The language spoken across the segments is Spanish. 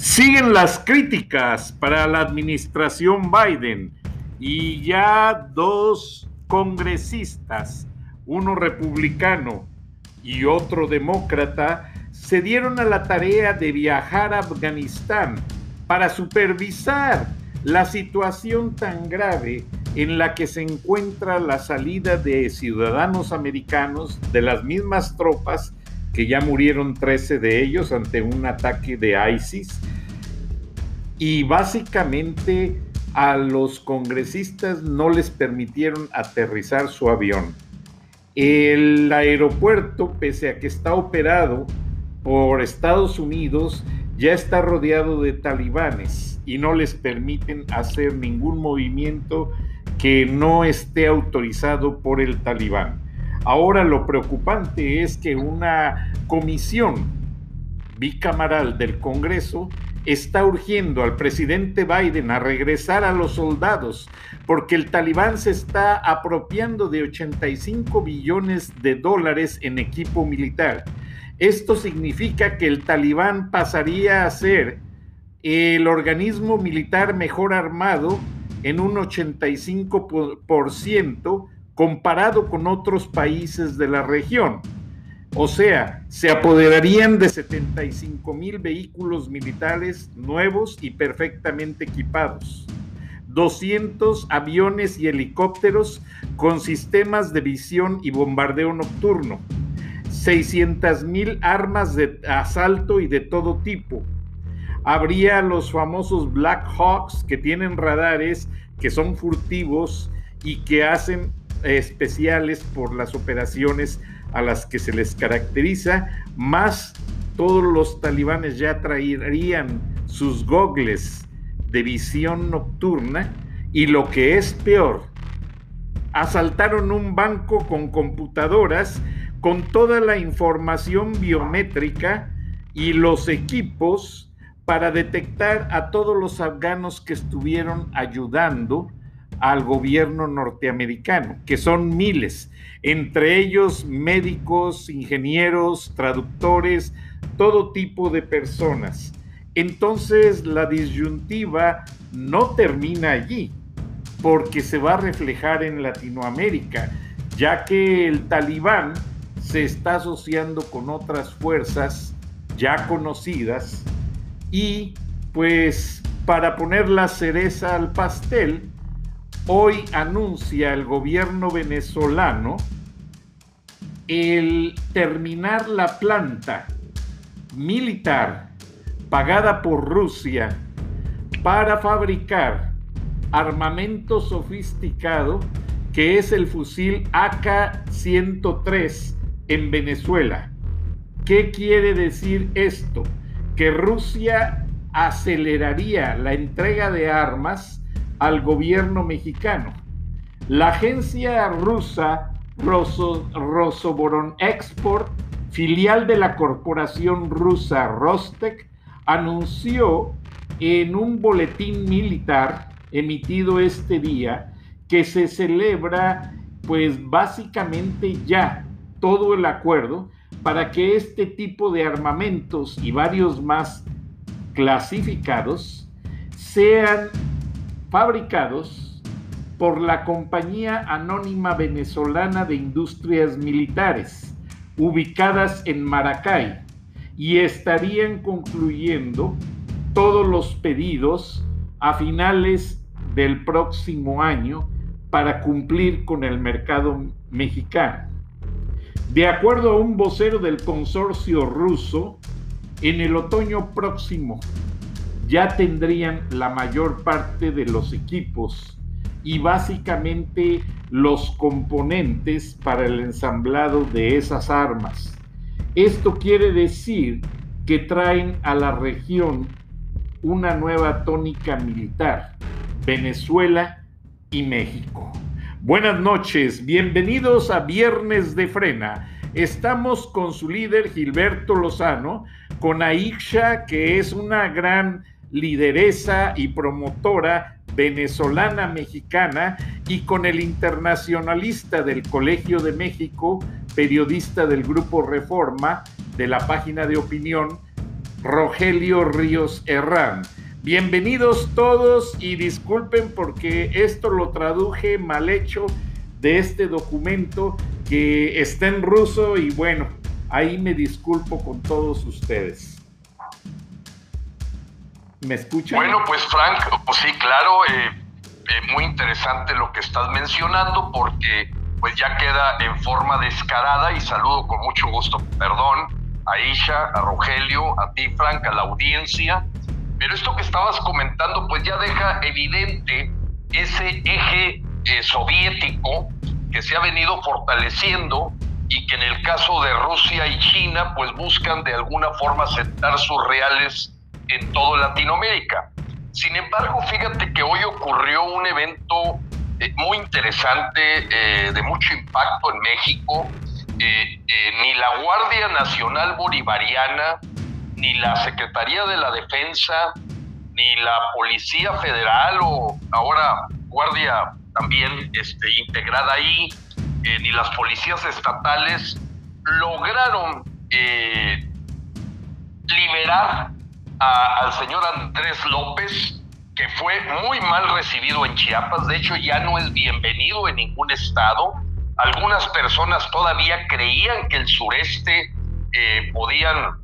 Siguen las críticas para la administración Biden y ya dos congresistas, uno republicano y otro demócrata, se dieron a la tarea de viajar a Afganistán para supervisar la situación tan grave en la que se encuentra la salida de ciudadanos americanos de las mismas tropas que ya murieron 13 de ellos ante un ataque de ISIS. Y básicamente a los congresistas no les permitieron aterrizar su avión. El aeropuerto, pese a que está operado por Estados Unidos, ya está rodeado de talibanes y no les permiten hacer ningún movimiento que no esté autorizado por el talibán. Ahora lo preocupante es que una comisión bicamaral del Congreso está urgiendo al presidente Biden a regresar a los soldados porque el talibán se está apropiando de 85 billones de dólares en equipo militar. Esto significa que el talibán pasaría a ser el organismo militar mejor armado en un 85% comparado con otros países de la región. O sea, se apoderarían de 75 mil vehículos militares nuevos y perfectamente equipados, 200 aviones y helicópteros con sistemas de visión y bombardeo nocturno, 600 mil armas de asalto y de todo tipo. Habría los famosos Black Hawks que tienen radares que son furtivos y que hacen especiales por las operaciones a las que se les caracteriza, más todos los talibanes ya traerían sus gogles de visión nocturna y lo que es peor, asaltaron un banco con computadoras con toda la información biométrica y los equipos para detectar a todos los afganos que estuvieron ayudando al gobierno norteamericano, que son miles, entre ellos médicos, ingenieros, traductores, todo tipo de personas. Entonces la disyuntiva no termina allí, porque se va a reflejar en Latinoamérica, ya que el talibán se está asociando con otras fuerzas ya conocidas y pues para poner la cereza al pastel, hoy anuncia el gobierno venezolano el terminar la planta militar pagada por Rusia para fabricar armamento sofisticado que es el fusil AK-103 en Venezuela. ¿Qué quiere decir esto? Que Rusia aceleraría la entrega de armas al gobierno mexicano. La agencia rusa Rosoboron Export, filial de la corporación rusa Rostec, anunció en un boletín militar emitido este día que se celebra pues básicamente ya todo el acuerdo para que este tipo de armamentos y varios más clasificados sean fabricados por la Compañía Anónima Venezolana de Industrias Militares, ubicadas en Maracay, y estarían concluyendo todos los pedidos a finales del próximo año para cumplir con el mercado mexicano. De acuerdo a un vocero del consorcio ruso, en el otoño próximo ya tendrían la mayor parte de los equipos y básicamente los componentes para el ensamblado de esas armas. Esto quiere decir que traen a la región una nueva tónica militar, Venezuela y México. Buenas noches, bienvenidos a Viernes de Frena. Estamos con su líder Gilberto Lozano, con Aisha, que es una gran lideresa y promotora venezolana mexicana, y con el internacionalista del Colegio de México, periodista del Grupo Reforma, de la página de opinión, Rogelio Ríos Herrán. Bienvenidos todos y disculpen porque esto lo traduje mal hecho de este documento que está en ruso y bueno, ahí me disculpo con todos ustedes. ¿Me? Bueno, pues Frank, pues sí, claro, eh, eh, muy interesante lo que estás mencionando porque pues ya queda en forma descarada y saludo con mucho gusto, perdón, a Isha, a Rogelio, a ti Frank, a la audiencia pero esto que estabas comentando, pues ya deja evidente ese eje eh, soviético que se ha venido fortaleciendo y que en el caso de Rusia y China, pues buscan de alguna forma sentar sus reales en toda Latinoamérica. Sin embargo, fíjate que hoy ocurrió un evento eh, muy interesante, eh, de mucho impacto en México. ni la Guardia Nacional Bolivariana ni la Secretaría de la Defensa, ni la Policía Federal o ahora Guardia también este, integrada ahí, eh, ni las policías estatales lograron eh, al señor Andrés López, que fue muy mal recibido en Chiapas, de hecho ya no es bienvenido en ningún estado. Algunas personas todavía creían que el sureste eh, podían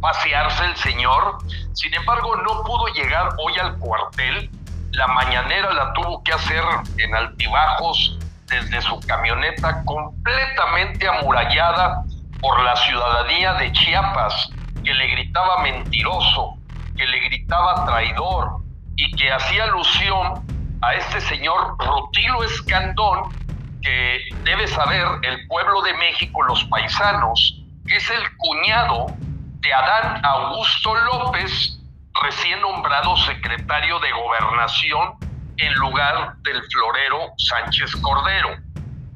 pasearse el señor. Sin embargo, no pudo llegar hoy al cuartel. La mañanera la tuvo que hacer en altibajos desde su camioneta completamente amurallada por la ciudadanía de Chiapas, que le gritaba mentiroso, que le gritaba traidor y que hacía alusión a este señor Rutilo Escandón, que debe saber el pueblo de México, los paisanos, que es el cuñado Adán Augusto López, recién nombrado secretario de Gobernación en lugar del florero Sánchez Cordero.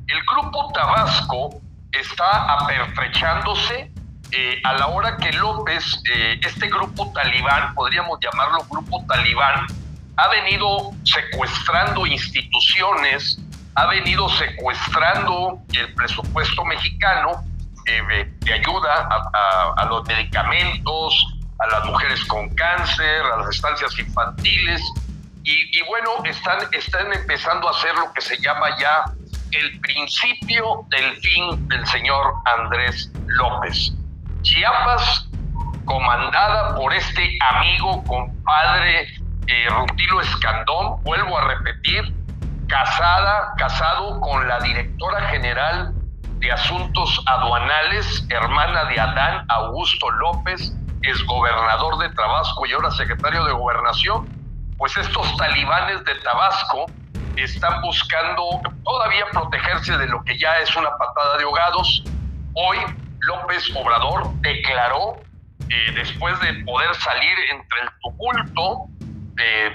El grupo Tabasco está apertrechándose eh, a la hora que López, eh, este grupo talibán, podríamos llamarlo grupo talibán, ha venido secuestrando instituciones, ha venido secuestrando el presupuesto mexicano de ayuda a, los medicamentos, a las mujeres con cáncer, a las estancias infantiles. Y, bueno, están, están empezando a hacer lo que se llama ya el principio del fin del señor Andrés López. Chiapas, comandada por este amigo, compadre eh, Rutilo Escandón, vuelvo a repetir, casada, casado con la directora general de Asuntos Aduanales, hermana de Adán Augusto López, es gobernador de Tabasco y ahora secretario de Gobernación, pues estos talibanes de Tabasco están buscando todavía protegerse de lo que ya es una patada de ahogados. Hoy López Obrador declaró, eh, después de poder salir entre el tumulto,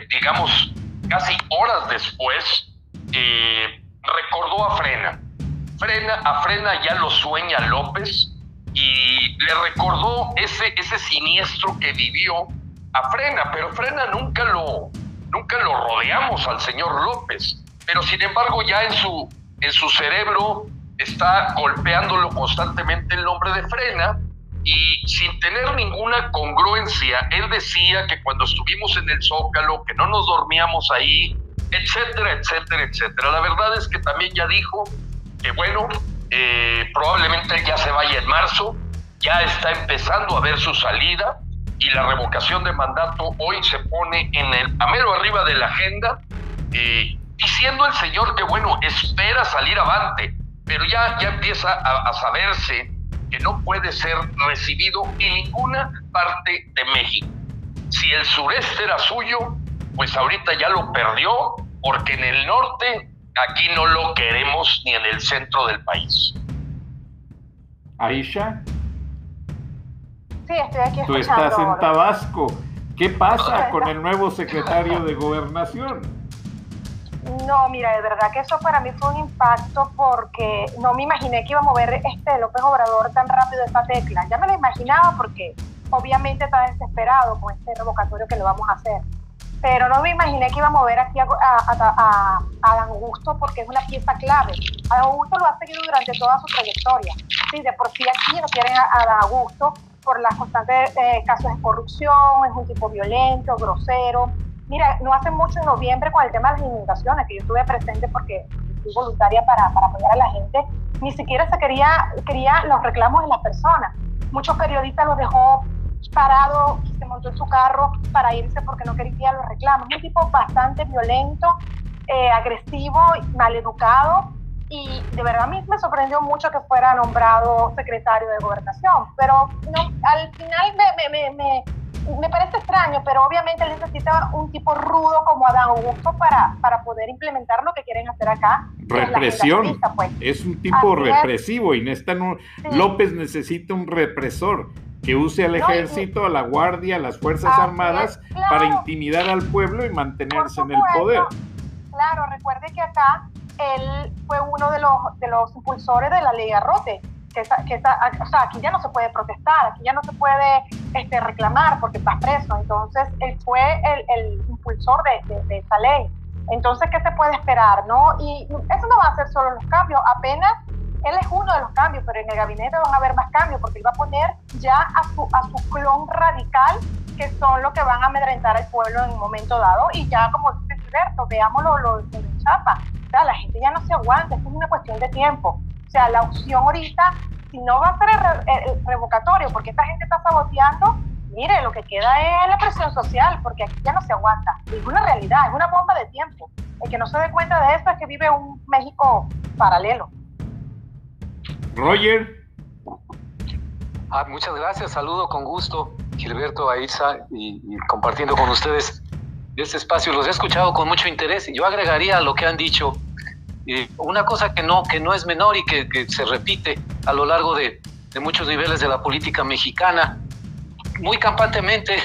digamos, casi horas después, eh, recordó a Frena. Frena, a Frena ya lo sueña López y le recordó ese, ese siniestro que vivió a Frena, pero Frena nunca lo, nunca lo rodeamos al señor López, pero sin embargo ya en su, en su cerebro está golpeándolo constantemente el nombre de Frena y sin tener ninguna congruencia, él decía que cuando estuvimos en el Zócalo, que no nos dormíamos ahí, etcétera, etcétera, etcétera. La verdad es que también ya dijo que bueno, eh, probablemente ya se vaya en marzo, ya está empezando a ver su salida y la revocación de mandato hoy se pone en el a arriba de la agenda eh, diciendo el señor que, bueno, espera salir avante, pero ya, ya empieza a, a saberse que no puede ser recibido en ninguna parte de México. Si el sureste era suyo, pues ahorita ya lo perdió, porque en el norte aquí no lo queremos ni en el centro del país. Aisha. Sí, estoy aquí Tú estás en Tabasco. ¿Qué pasa con el nuevo secretario de Gobernación? No, mira, de verdad que eso para mí fue un impacto porque no me imaginé que iba a mover este López Obrador tan rápido esta tecla. Ya me lo imaginaba porque obviamente está desesperado con este revocatorio que le vamos a hacer. Pero no me imaginé que iba a mover aquí a, a, a, Augusto porque es una pieza clave. A Augusto lo ha seguido durante toda su trayectoria. Sí, de por sí aquí no quieren a, a Augusto por las constantes eh, casos de corrupción, es un tipo violento, grosero. Mira, no hace mucho en noviembre con el tema de las inundaciones, que yo estuve presente porque fui voluntaria para, para apoyar a la gente, ni siquiera se quería, quería los reclamos de las personas. Muchos periodistas los dejó parado se montó en su carro para irse porque no quería los reclamos. Un tipo bastante violento, eh, agresivo, maleducado y de verdad a mí me sorprendió mucho que fuera nombrado secretario de gobernación, pero no, al final me, me, me, me, parece extraño, pero obviamente él necesita un tipo rudo como Adán Augusto para, para poder implementar lo que quieren hacer acá. Represión. Es, pues. es un tipo represivo y no, López necesita un represor que use al ejército, a la guardia, a las Fuerzas Armadas para intimidar al pueblo y mantenerse en el poder. Claro, recuerde que acá él fue uno de los, de los impulsores de la ley Arrote, que, que o sea, aquí ya no se puede protestar, aquí ya no se puede este, reclamar porque estás preso. Entonces, él fue el, el impulsor de, de, esa ley. Entonces, ¿qué se puede esperar? no? Y eso no va a ser solo los cambios, apenas él es uno de los cambios, pero en el gabinete van a haber más cambios porque él va a poner ya a su, a su clon radical, que son los que van a amedrentar al pueblo en un momento dado. Y ya, como dice Gilberto, veámoslo lo de Chapa. O sea, la gente ya no se aguanta, esto es una cuestión de tiempo. O sea, la opción ahorita, si no va a ser el, revocatorio, porque esta gente está saboteando, mire, lo que queda es la presión social, porque aquí ya no se aguanta. Es una realidad, es una bomba de tiempo. El que no se dé cuenta de esto es que vive un México paralelo. Roger. Ah, muchas gracias, saludo con gusto, Gilberto, Aisa, y, y compartiendo con ustedes este espacio. Los he escuchado con mucho interés. Yo agregaría a lo que han dicho una cosa que no, que no es menor y que, se repite a lo largo de, muchos niveles de la política mexicana. Muy campantemente,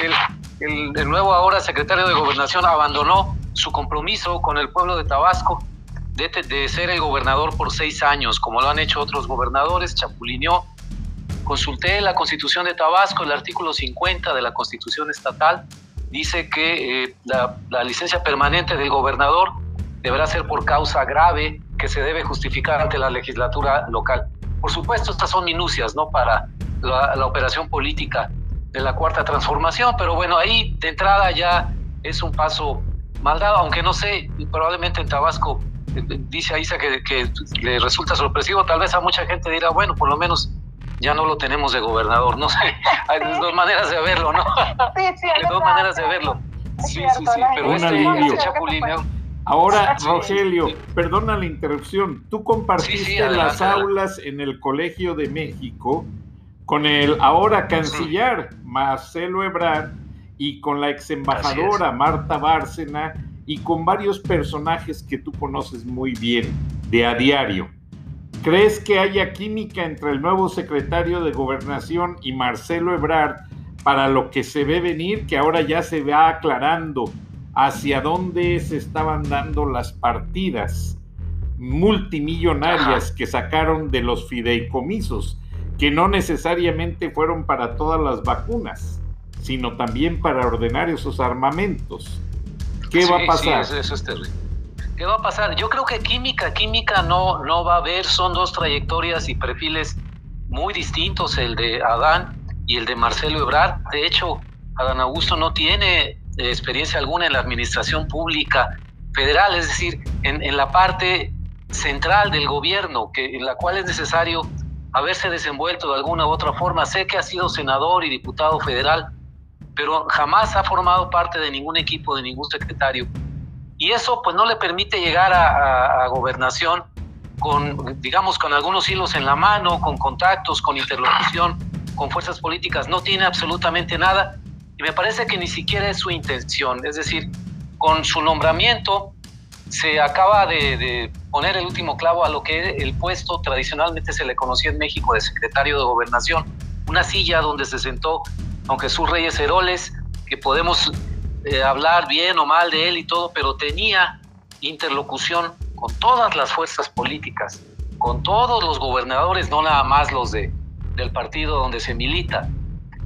el, nuevo ahora secretario de Gobernación abandonó su compromiso con el pueblo de Tabasco de, de, ser el gobernador por seis años, como lo han hecho otros gobernadores, chapulineó. Consulté la constitución de Tabasco, el artículo 50 de la constitución estatal, dice que eh, la, licencia permanente del gobernador deberá ser por causa grave que se debe justificar ante la legislatura local. Por supuesto, estas son minucias, ¿no? Para la, operación política de la cuarta transformación, pero bueno, ahí de entrada ya es un paso mal dado, aunque no sé, probablemente en Tabasco eh, dice Aisa que, que le resulta sorpresivo, tal vez a mucha gente dirá, bueno, por lo menos ya no lo tenemos de gobernador, no sé, hay dos maneras de verlo, ¿no? Sí, sí, hay dos maneras de verlo. Sí, sí, sí, pero este, chapulino. Ahora, Rogelio, perdona la interrupción, tú compartiste las aulas en el Colegio de México con el ahora canciller Marcelo Ebrard y con la ex embajadora Marta Bárcena y con varios personajes que tú conoces muy bien de a diario. ¿Crees que haya química entre el nuevo secretario de Gobernación y Marcelo Ebrard para lo que se ve venir, que ahora ya se va aclarando hacia dónde se estaban dando las partidas multimillonarias que sacaron de los fideicomisos, que no necesariamente fueron para todas las vacunas, sino también para ordenar esos armamentos? ¿Qué va a pasar? eso es terrible. ¿Qué va a pasar? Yo creo que química, química no, no va a haber, son dos trayectorias y perfiles muy distintos, el de Adán y el de Marcelo Ebrard. De hecho, Adán Augusto no tiene experiencia alguna en la administración pública federal, es decir, en, en la parte central del gobierno, que, en la cual es necesario haberse desenvuelto de alguna u otra forma. Sé que ha sido senador y diputado federal, pero jamás ha formado parte de ningún equipo, de ningún secretario. Y eso pues no le permite llegar a, gobernación con, digamos, con algunos hilos en la mano, con contactos, con interlocución, con fuerzas políticas, no tiene absolutamente nada y me parece que ni siquiera es su intención, es decir, con su nombramiento se acaba de, poner el último clavo a lo que el puesto tradicionalmente se le conocía en México de secretario de gobernación, una silla donde se sentó, aunque sus Reyes Heroles, que podemos eh, hablar bien o mal de él y todo, pero tenía interlocución con todas las fuerzas políticas, con todos los gobernadores, no nada más los de, del partido donde se milita,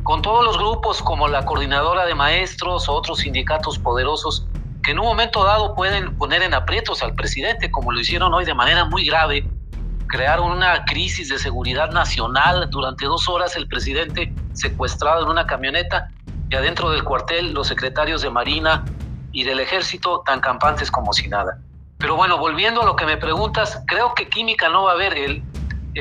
con todos los grupos como la coordinadora de maestros o otros sindicatos poderosos que en un momento dado pueden poner en aprietos al presidente, como lo hicieron hoy de manera muy grave. Crearon una crisis de seguridad nacional. Durante dos horas el presidente secuestrado en una camioneta y adentro del cuartel los secretarios de Marina y del ejército tan campantes como si nada. Pero bueno, volviendo a lo que me preguntas, creo que química no va a haber. El,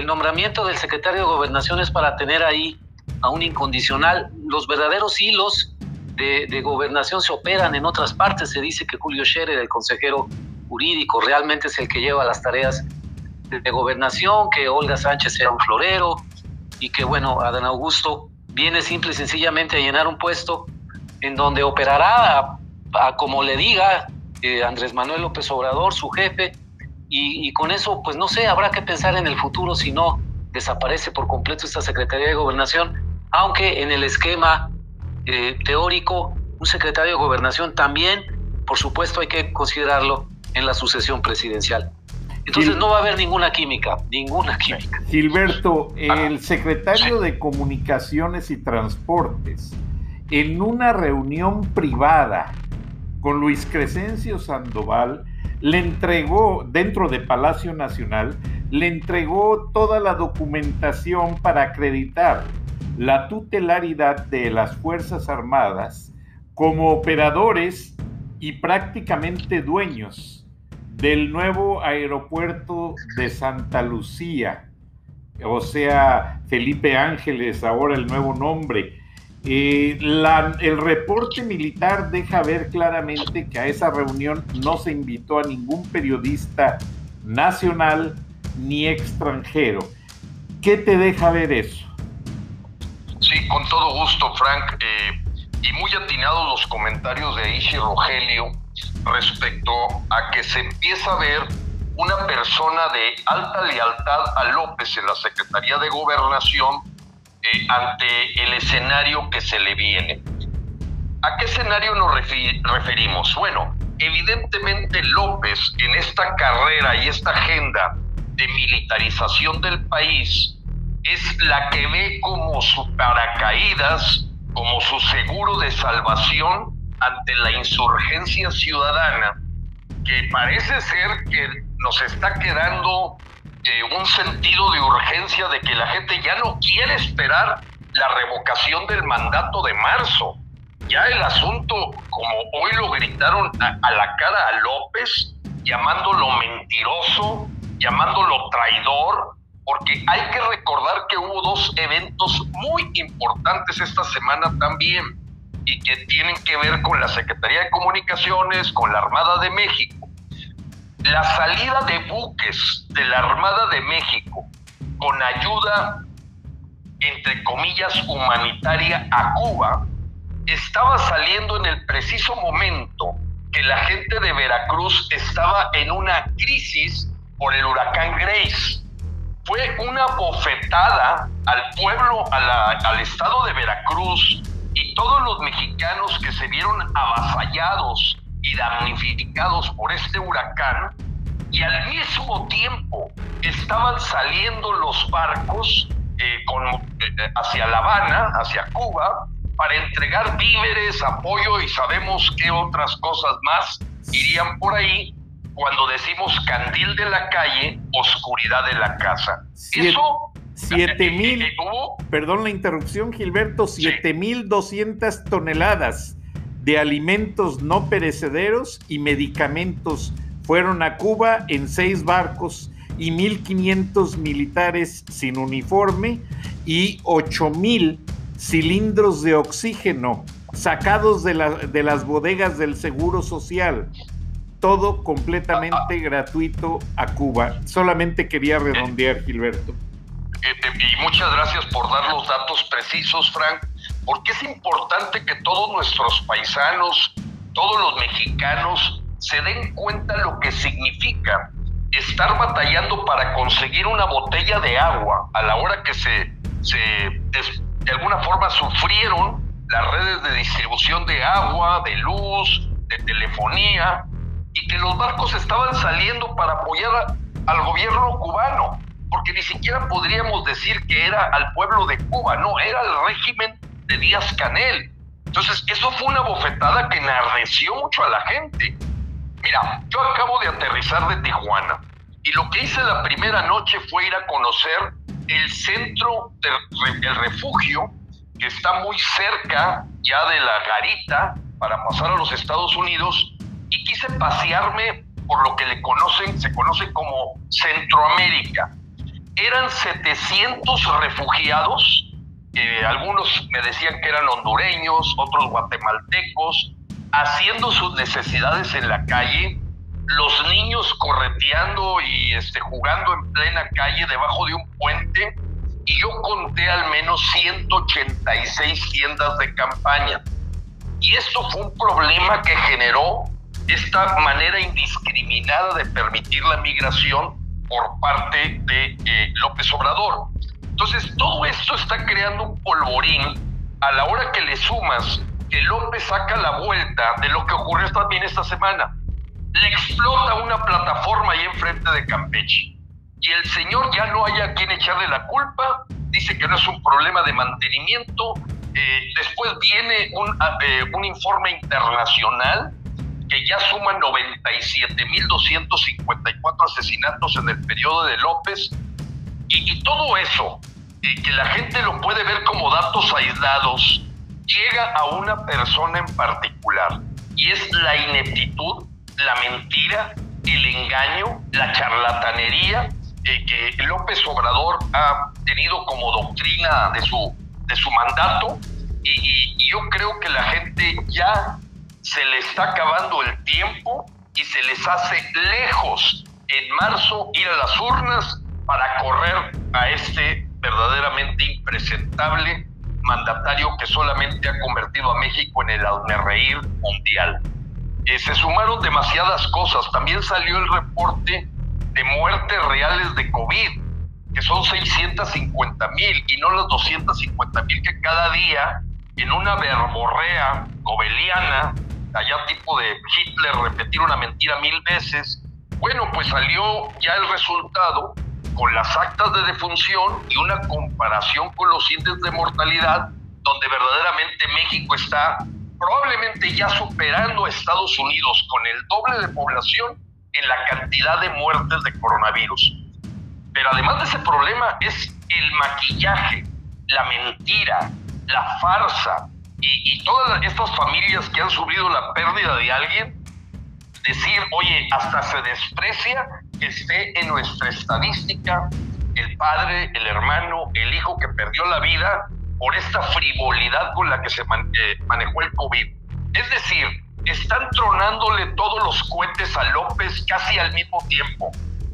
nombramiento del secretario de gobernación es para tener ahí a un incondicional. Los verdaderos hilos de, gobernación se operan en otras partes. Se dice que Julio Scherer, el consejero jurídico, realmente es el que lleva las tareas de, gobernación, que Olga Sánchez sea un florero y que, bueno, Adán Augusto viene simple y sencillamente a llenar un puesto en donde operará a, como le diga eh, Andrés Manuel López Obrador, su jefe, y, y, con eso, pues no sé, habrá que pensar en el futuro si no desaparece por completo esta Secretaría de Gobernación, aunque en el esquema eh, teórico, un secretario de gobernación también, por supuesto, hay que considerarlo en la sucesión presidencial. Entonces no va a haber ninguna química, ninguna química. Gilberto, el secretario de Comunicaciones y Transportes, en una reunión privada con Luis Crescencio Sandoval, le entregó, dentro de Palacio Nacional, le entregó toda la documentación para acreditar la tutelaridad de las Fuerzas Armadas como operadores y prácticamente dueños del nuevo aeropuerto de Santa Lucía, o sea, Felipe Ángeles, ahora el nuevo nombre. Eh, el reporte militar deja ver claramente que a esa reunión no se invitó a ningún periodista nacional ni extranjero. ¿Qué te deja ver eso? Sí, con todo gusto, Frank. Eh, y muy atinados los comentarios de Ishi Rogelio respecto a que se empieza a ver una persona de alta lealtad a López en la Secretaría de Gobernación eh, ante el escenario que se le viene. ¿A qué escenario nos referimos? Bueno, evidentemente López en esta carrera y esta agenda de militarización del país es la que ve como su paracaídas, como su seguro de salvación ante la insurgencia ciudadana, que parece ser que nos está quedando un sentido de urgencia de que la gente ya no quiere esperar la revocación del mandato de marzo. Ya el asunto, como hoy lo gritaron a la cara a López, llamándolo mentiroso, llamándolo traidor, porque hay que recordar que hubo dos eventos muy importantes esta semana también y que tienen que ver con la Secretaría de Comunicaciones, con la Armada de México. La salida de buques de la Armada de México con ayuda, entre comillas, humanitaria a Cuba, estaba saliendo en el preciso momento que la gente de Veracruz estaba en una crisis por el huracán Grace. Fue una bofetada al pueblo, al estado de Veracruz y todos los mexicanos que se vieron avasallados y damnificados por este huracán y al mismo tiempo estaban saliendo los barcos eh, eh, hacia La Habana, hacia Cuba, para entregar víveres, apoyo y sabemos qué otras cosas más irían por ahí cuando decimos candil de la calle, oscuridad de la casa. Eso... Siete mil, perdón la interrupción Gilberto, siete mil doscientas toneladas de alimentos no perecederos y medicamentos fueron a Cuba en seis barcos y 1.500 militares sin uniforme y ocho mil cilindros de oxígeno sacados de, de las bodegas del Seguro Social todo completamente gratuito a Cuba. Solamente quería redondear, Gilberto. Eh, eh, y muchas gracias por dar los datos precisos, Frank, porque es importante que todos nuestros paisanos, todos los mexicanos, se den cuenta lo que significa estar batallando para conseguir una botella de agua a la hora que se, se de alguna forma sufrieron las redes de distribución de agua, de luz, de telefonía, y que los barcos estaban saliendo para apoyar al gobierno cubano, porque ni siquiera podríamos decir que era al pueblo de Cuba, no, era el régimen de Díaz Canel. Entonces, eso fue una bofetada que enardeció mucho a la gente. Mira, yo acabo de aterrizar de Tijuana y lo que hice la primera noche fue ir a conocer el centro del refugio que está muy cerca ya de la garita para pasar a los Estados Unidos y quise pasearme por lo que le conocen, se conoce como Centroamérica. Eran 700 refugiados, algunos me decían que eran hondureños, otros guatemaltecos, haciendo sus necesidades en la calle, los niños correteando y este, jugando en plena calle debajo de un puente, y yo conté al menos 186 tiendas de campaña. Y esto fue un problema que generó esta manera indiscriminada de permitir la migración por parte de eh, López Obrador. Entonces, todo esto está creando un polvorín a la hora que le sumas que López saca la vuelta de lo que ocurrió también esta semana. Le explota una plataforma ahí enfrente de Campeche. Y el señor ya no haya a quien echarle la culpa, dice que no es un problema de mantenimiento. Eh, después viene un, eh, un informe internacional que ya suma 97.254 asesinatos en el periodo de López. Y, y todo eso, y que la gente lo puede ver como datos aislados, llega a una persona en particular. Y es la ineptitud, la mentira, el engaño, la charlatanería eh, que López Obrador ha tenido como doctrina de su, de su mandato. Y, y yo creo que la gente ya se le está acabando el tiempo y se les hace lejos en marzo ir a las urnas para correr a este verdaderamente impresentable mandatario que solamente ha convertido a México en el reír mundial. Eh, se sumaron demasiadas cosas. También salió el reporte de muertes reales de COVID, que son 650 mil y no las 250 mil que cada día en una verborrea gobeliana, allá tipo de Hitler repetir una mentira mil veces, bueno, pues salió ya el resultado con las actas de defunción y una comparación con los índices de mortalidad, donde verdaderamente México está probablemente ya superando a Estados Unidos con el doble de población en la cantidad de muertes de coronavirus. Pero además de ese problema es el maquillaje, la mentira, la farsa y, todas estas familias que han sufrido la pérdida de alguien, decir, oye, hasta se desprecia que esté en nuestra estadística el padre, el hermano, el hijo que perdió la vida por esta frivolidad con la que se eh, manejó el COVID. Es decir, están tronándole todos los cohetes a López casi al mismo tiempo.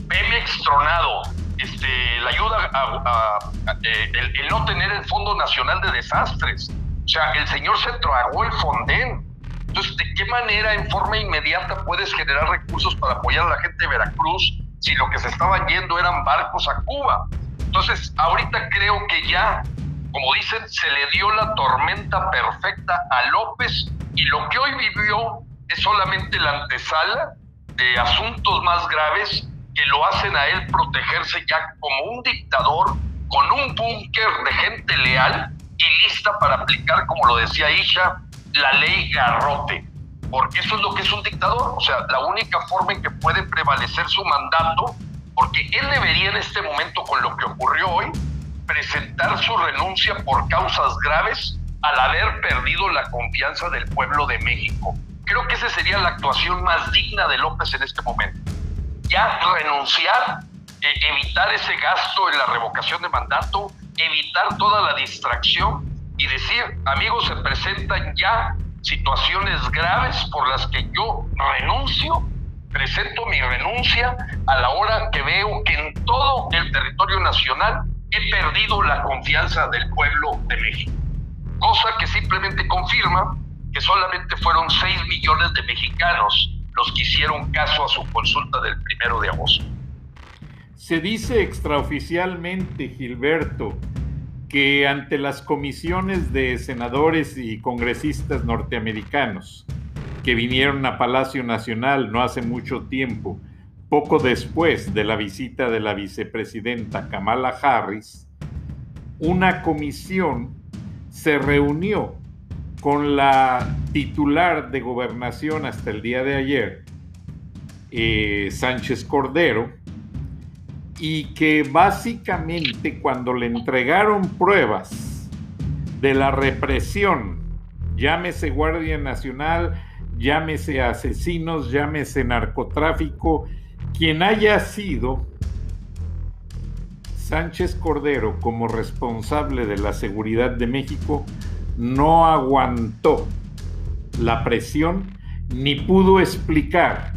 Pemex tronado, este, la ayuda a, eh, el, el, no tener el Fondo Nacional de Desastres. O sea, el señor se tragó el fondén. Entonces, ¿de qué manera en forma inmediata puedes generar recursos para apoyar a la gente de Veracruz si lo que se estaban yendo eran barcos a Cuba? Entonces, ahorita creo que ya, como dicen, se le dio la tormenta perfecta a López y lo que hoy vivió es solamente la antesala de asuntos más graves que lo hacen a él protegerse ya como un dictador con un búnker de gente leal y lista para aplicar, como lo decía Isha, la ley garrote, porque eso es lo que es un dictador, o sea, la única forma en que puede prevalecer su mandato, porque él debería en este momento, con lo que ocurrió hoy, presentar su renuncia por causas graves al haber perdido la confianza del pueblo de México. Creo que esa sería la actuación más digna de López en este momento. Ya renunciar, eh, evitar ese gasto en la revocación de mandato, evitar toda la distracción y decir, amigos, se presentan ya situaciones graves por las que yo renuncio presento mi renuncia a la hora que veo que en todo el territorio nacional he perdido la confianza del pueblo de México. Cosa que simplemente confirma que solamente fueron 6 millones de mexicanos los que hicieron caso a su consulta del primero de agosto. Se dice extraoficialmente, Gilberto, que ante las comisiones de senadores y congresistas norteamericanos que vinieron a Palacio Nacional no hace mucho tiempo, poco después de la visita de la vicepresidenta Kamala Harris, una comisión se reunió con la titular de gobernación hasta el día de ayer, eh, Sánchez Cordero, y que básicamente cuando le entregaron pruebas de la represión, llámese Guardia Nacional, llámese asesinos, llámese narcotráfico, quien haya sido Sánchez Cordero como responsable de la seguridad de México, no aguantó la presión ni pudo explicar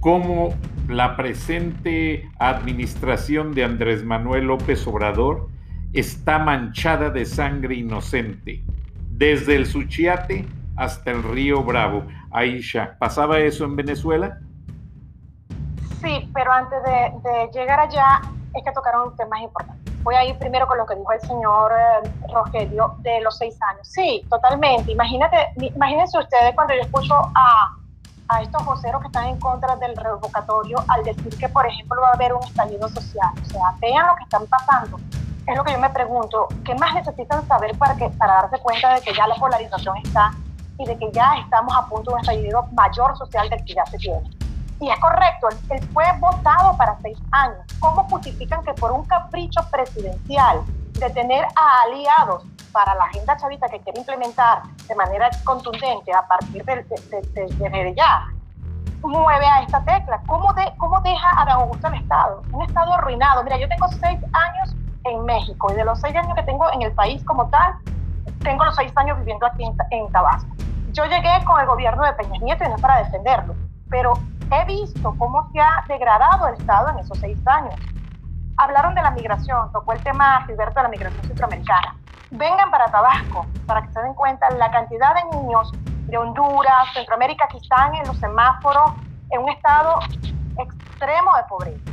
cómo la presente administración de Andrés Manuel López Obrador está manchada de sangre inocente, desde el Suchiate hasta el río Bravo. Aisha, ¿pasaba eso en Venezuela? Sí, pero antes de, llegar allá es que tocaron temas importantes. Voy a ir primero con lo que dijo el señor eh, Rogelio de los seis años. Sí, totalmente. Imagínate, imagínense ustedes cuando yo escucho a, a estos voceros que están en contra del revocatorio al decir que, por ejemplo, va a haber un estallido social. O sea, vean lo que están pasando. Es lo que yo me pregunto, ¿qué más necesitan saber para, que, para darse cuenta de que ya la polarización está y de que ya estamos a punto de un estallido mayor social del que ya se tiene. Y es correcto, él fue votado para seis años. ¿Cómo justifican que por un capricho presidencial de tener a aliados para la agenda chavita que quiere implementar de manera contundente a partir de, de, ya, mueve a esta tecla? ¿Cómo, de, ¿Cómo deja a Augusto el Estado? Un Estado arruinado. Mira, yo tengo seis años en México y de los seis años que tengo en el país como tal, tengo los seis años viviendo aquí en Tabasco yo llegué con el gobierno de Peña Nieto y no es para defenderlo, pero he visto cómo se ha degradado el Estado en esos seis años. Hablaron de la migración, tocó el tema Gilberto de la migración centroamericana. Vengan para Tabasco para que se den cuenta la cantidad de niños de Honduras, Centroamérica que están en los semáforos en un estado extremo de pobreza.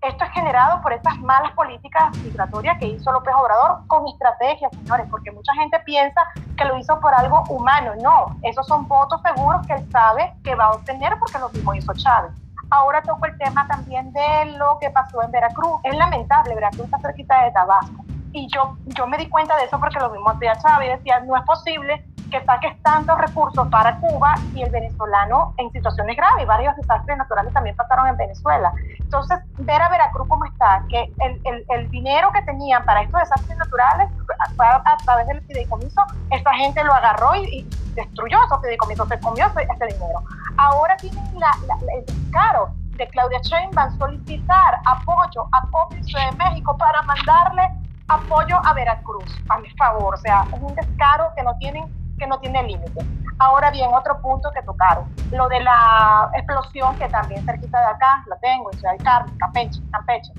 Esto es generado por estas malas políticas migratorias que hizo López Obrador con estrategias, señores, porque mucha gente piensa que lo hizo por algo humano. No, esos son votos seguros que él sabe que va a obtener porque lo mismo hizo Chávez. Ahora toco el tema también de lo que pasó en Veracruz. Es lamentable, Veracruz está cerquita de Tabasco. Y yo, yo me di cuenta de eso porque lo mismo hacía Chávez decía, no es posible que saques tantos recursos para Cuba y el venezolano en situaciones graves. Varios desastres naturales también pasaron en Venezuela. Entonces, ver a Veracruz cómo está, que el, el, el dinero que tenían para estos desastres naturales a, a, través del fideicomiso, esta gente lo agarró y, destruyó esos fideicomisos, se comió ese, dinero. Ahora tienen la, el descaro de Claudia Sheinbaum solicitar apoyo a Cómplice de México para mandarle apoyo a Veracruz, a mi favor. O sea, es un descaro que no tienen que no tiene límite. Ahora bien, otro punto que tocaron, lo de la explosión que también cerquita de acá, lo tengo, en Ciudad del Carmen, Campeche, Campeche.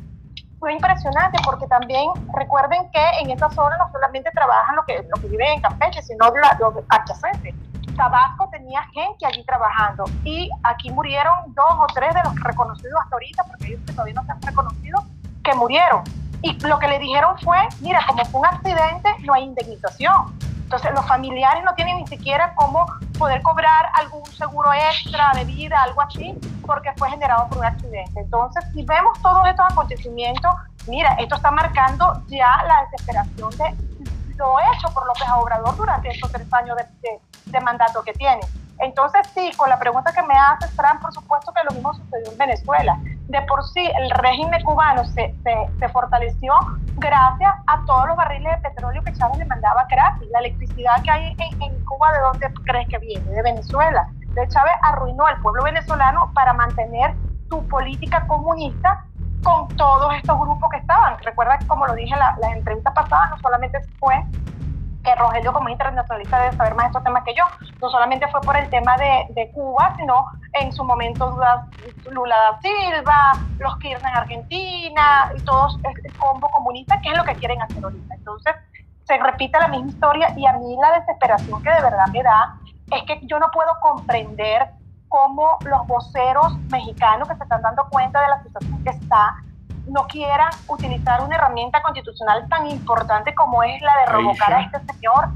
Fue impresionante porque también recuerden que en esta zona no solamente trabajan los que, lo que viven en Campeche, sino los adyacentes. Tabasco tenía gente allí trabajando y aquí murieron dos o tres de los reconocidos hasta ahorita, porque ellos todavía no se han reconocido, que murieron. Y lo que le dijeron fue, mira, como fue un accidente, no hay indemnización. Entonces los familiares no tienen ni siquiera cómo poder cobrar algún seguro extra de vida, algo así, porque fue generado por un accidente. Entonces, si vemos todos estos acontecimientos, mira, esto está marcando ya la desesperación de lo hecho por López Obrador durante estos tres años de, de mandato que tiene. Entonces, sí, con la pregunta que me hace Fran, por supuesto que lo mismo sucedió en Venezuela. De por sí, el régimen cubano se, se, fortaleció gracias a todos los barriles de petróleo que Chávez le mandaba gratis. La electricidad que hay en, Cuba, ¿de dónde crees que viene? De Venezuela. De Chávez arruinó al pueblo venezolano para mantener su política comunista con todos estos grupos que estaban. Recuerda que, como lo dije la entrevista pasada, no solamente fue que Rogelio como internacionalista debe saber más de estos temas que yo. No solamente fue por el tema de, Cuba, sino en su momento Lula da Silva, los Kirchner en Argentina y todos el combo comunista, que es lo que quieren hacer ahorita. Entonces, se repite la misma historia y a mí la desesperación que de verdad me da es que yo no puedo comprender cómo los voceros mexicanos que se están dando cuenta de la situación que está no quieran utilizar una herramienta constitucional tan importante como es la de revocar a este señor.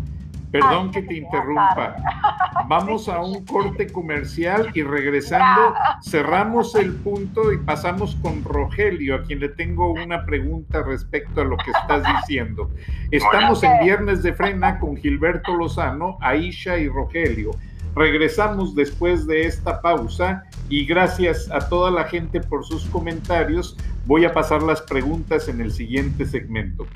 Perdón que te interrumpa. Vamos a un corte comercial y regresando cerramos el punto y pasamos con Rogelio, a quien le tengo una pregunta respecto a lo que estás diciendo. Estamos en Viernes de Frena con Gilberto Lozano, Aisha y Rogelio. Regresamos después de esta pausa y gracias a toda la gente por sus comentarios. Voy a pasar las preguntas en el siguiente segmento.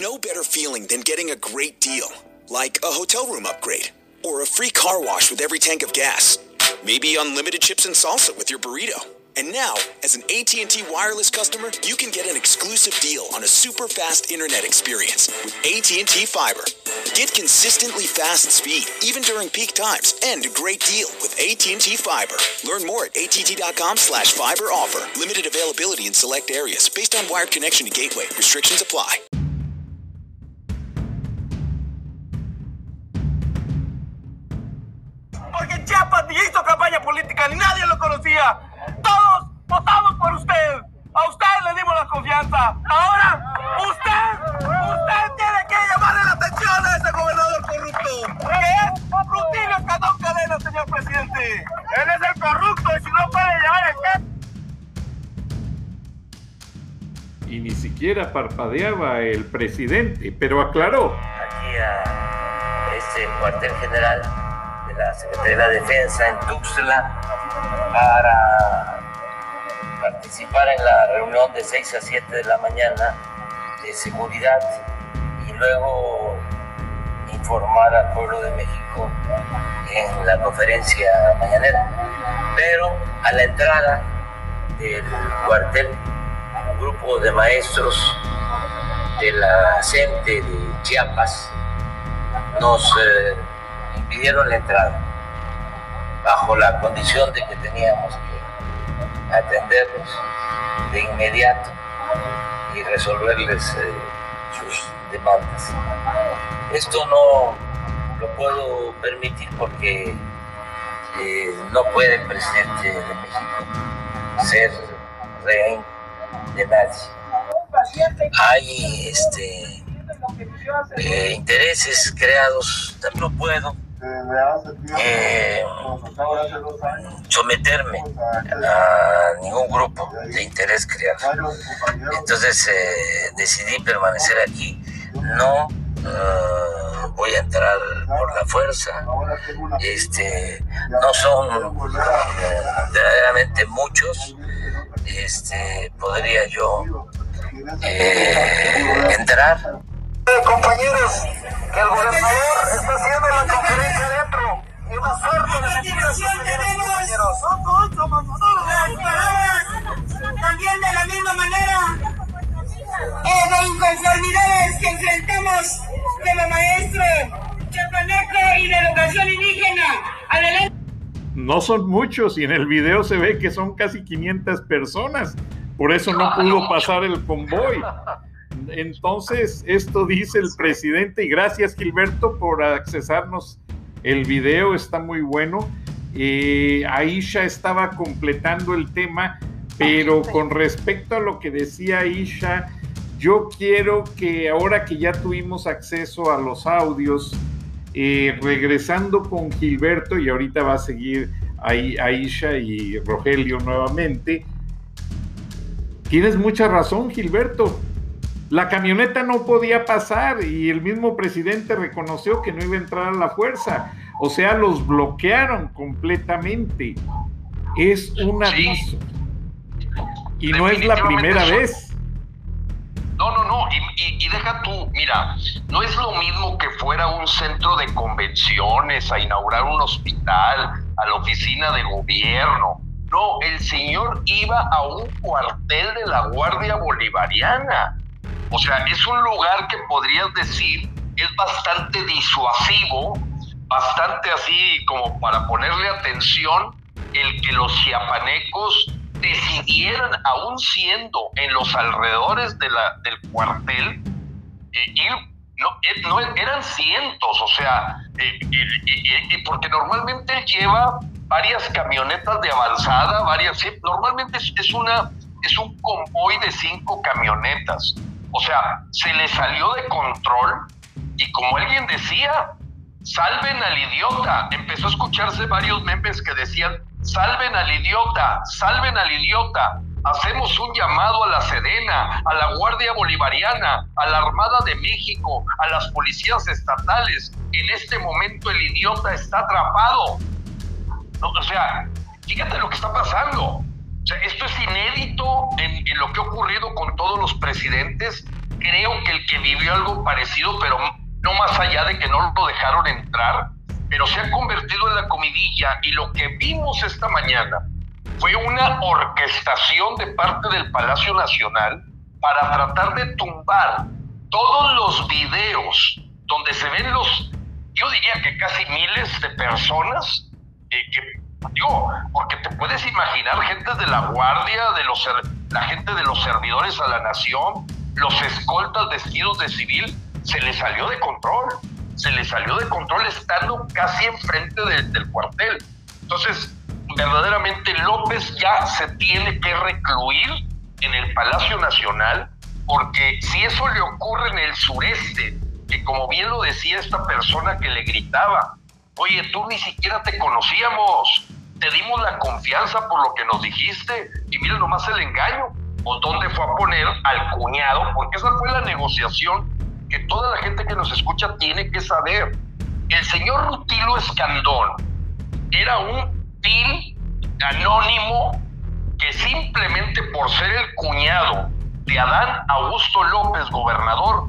No better feeling than getting a great deal, like a hotel room upgrade or a free car wash with every tank of gas. Maybe unlimited chips and salsa with your burrito. And now, as an AT&T wireless customer, you can get an exclusive deal on a super fast internet experience with AT&T Fiber. Get consistently fast speed even during peak times and a great deal with AT&T Fiber. Learn more at att.com/slash fiber offer. Limited availability in select areas based on wired connection to gateway. Restrictions apply. Porque Chiapas ni hizo campaña política, nadie lo conocía. Todos votamos por usted. A usted le dimos la confianza. Ahora, usted, usted tiene que llamarle la atención a ese gobernador corrupto. Que es Rutilio Cadón Cadena, señor presidente. Él es el corrupto y si no puede llevar el y ni siquiera parpadeaba el presidente, pero aclaró. Aquí a este cuartel general la Secretaría de la Defensa en Tuxtla para participar en la reunión de 6 a 7 de la mañana de seguridad y luego informar al pueblo de México en la conferencia mañanera. Pero a la entrada del cuartel, un grupo de maestros de la CENTE de Chiapas nos eh, impidieron la entrada bajo la condición de que teníamos que atenderlos de inmediato y resolverles eh, sus demandas. Esto no lo puedo permitir porque eh, no puede el presidente de México ser rehén de nadie. Hay este, eh, intereses creados, no puedo eh, someterme a ningún grupo de interés creado. Entonces eh, decidí permanecer aquí. No eh, voy a entrar por la fuerza. Este, no son verdaderamente muchos. Este, podría yo entrar compañeros, que el gobernador está haciendo la conferencia dentro. Y más fuerte También de la misma manera, eh, de inconformidades que enfrentamos como maestro chapaneco y de educación indígena. Adelante. No son muchos y en el video se ve que son casi 500 personas. Por eso no pudo pasar el convoy. Entonces, esto dice el presidente y gracias Gilberto por accesarnos el video, está muy bueno. Eh, Aisha estaba completando el tema, pero con respecto a lo que decía Aisha, yo quiero que ahora que ya tuvimos acceso a los audios, eh, regresando con Gilberto, y ahorita va a seguir ahí Aisha y Rogelio nuevamente, tienes mucha razón, Gilberto. La camioneta no podía pasar y el mismo presidente reconoció que no iba a entrar a la fuerza. O sea, los bloquearon completamente. Es un aviso. Y no es la primera vez. No, no, no. Y, y, deja tú, mira, no es lo mismo que fuera un centro de convenciones, a inaugurar un hospital, a la oficina de gobierno. No, el señor iba a un cuartel de la Guardia Bolivariana. O sea, es un lugar que podrías decir es bastante disuasivo, bastante así como para ponerle atención el que los chiapanecos decidieran, aún siendo en los alrededores de del cuartel, eh, eh, eran cientos, o sea, eh, porque normalmente él lleva varias camionetas de avanzada, varias, normalmente es, una, es un convoy de cinco camionetas, o sea, se le salió de control y como alguien decía, salven al idiota. Empezó a escucharse varios memes que decían, salven al idiota, salven al idiota. Hacemos un llamado a la Sedena, a la Guardia Bolivariana, a la Armada de México, a las policías estatales. En este momento el idiota está atrapado. o sea, fíjate lo que está pasando. Sea, esto es inédito en, en lo que ha ocurrido con todos los presidentes. Creo que el que vivió algo parecido, pero no más allá de que no lo dejaron entrar, pero se ha convertido en la comidilla y lo que vimos esta mañana fue una orquestación de parte del Palacio Nacional para tratar de tumbar todos los videos donde se ven los, yo diría que casi miles de personas, eh, que, digo, porque te puedes imaginar gente de la guardia, de los, la gente de los servidores a la nación, los escoltas vestidos de civil, se le salió de control, se le salió de control estando casi enfrente del cuartel. Entonces, verdaderamente López ya se tiene que recluir en el Palacio Nacional, porque si eso le ocurre en el sureste, que como bien lo decía esta persona que le gritaba, oye, tú ni siquiera te conocíamos, te dimos la confianza por lo que nos dijiste, y mira nomás el engaño, o dónde fue a poner al cuñado, porque esa fue la negociación que toda la gente que nos escucha tiene que saber. El señor Rutilo Escandón era un til anónimo que simplemente por ser el cuñado de Adán Augusto López, gobernador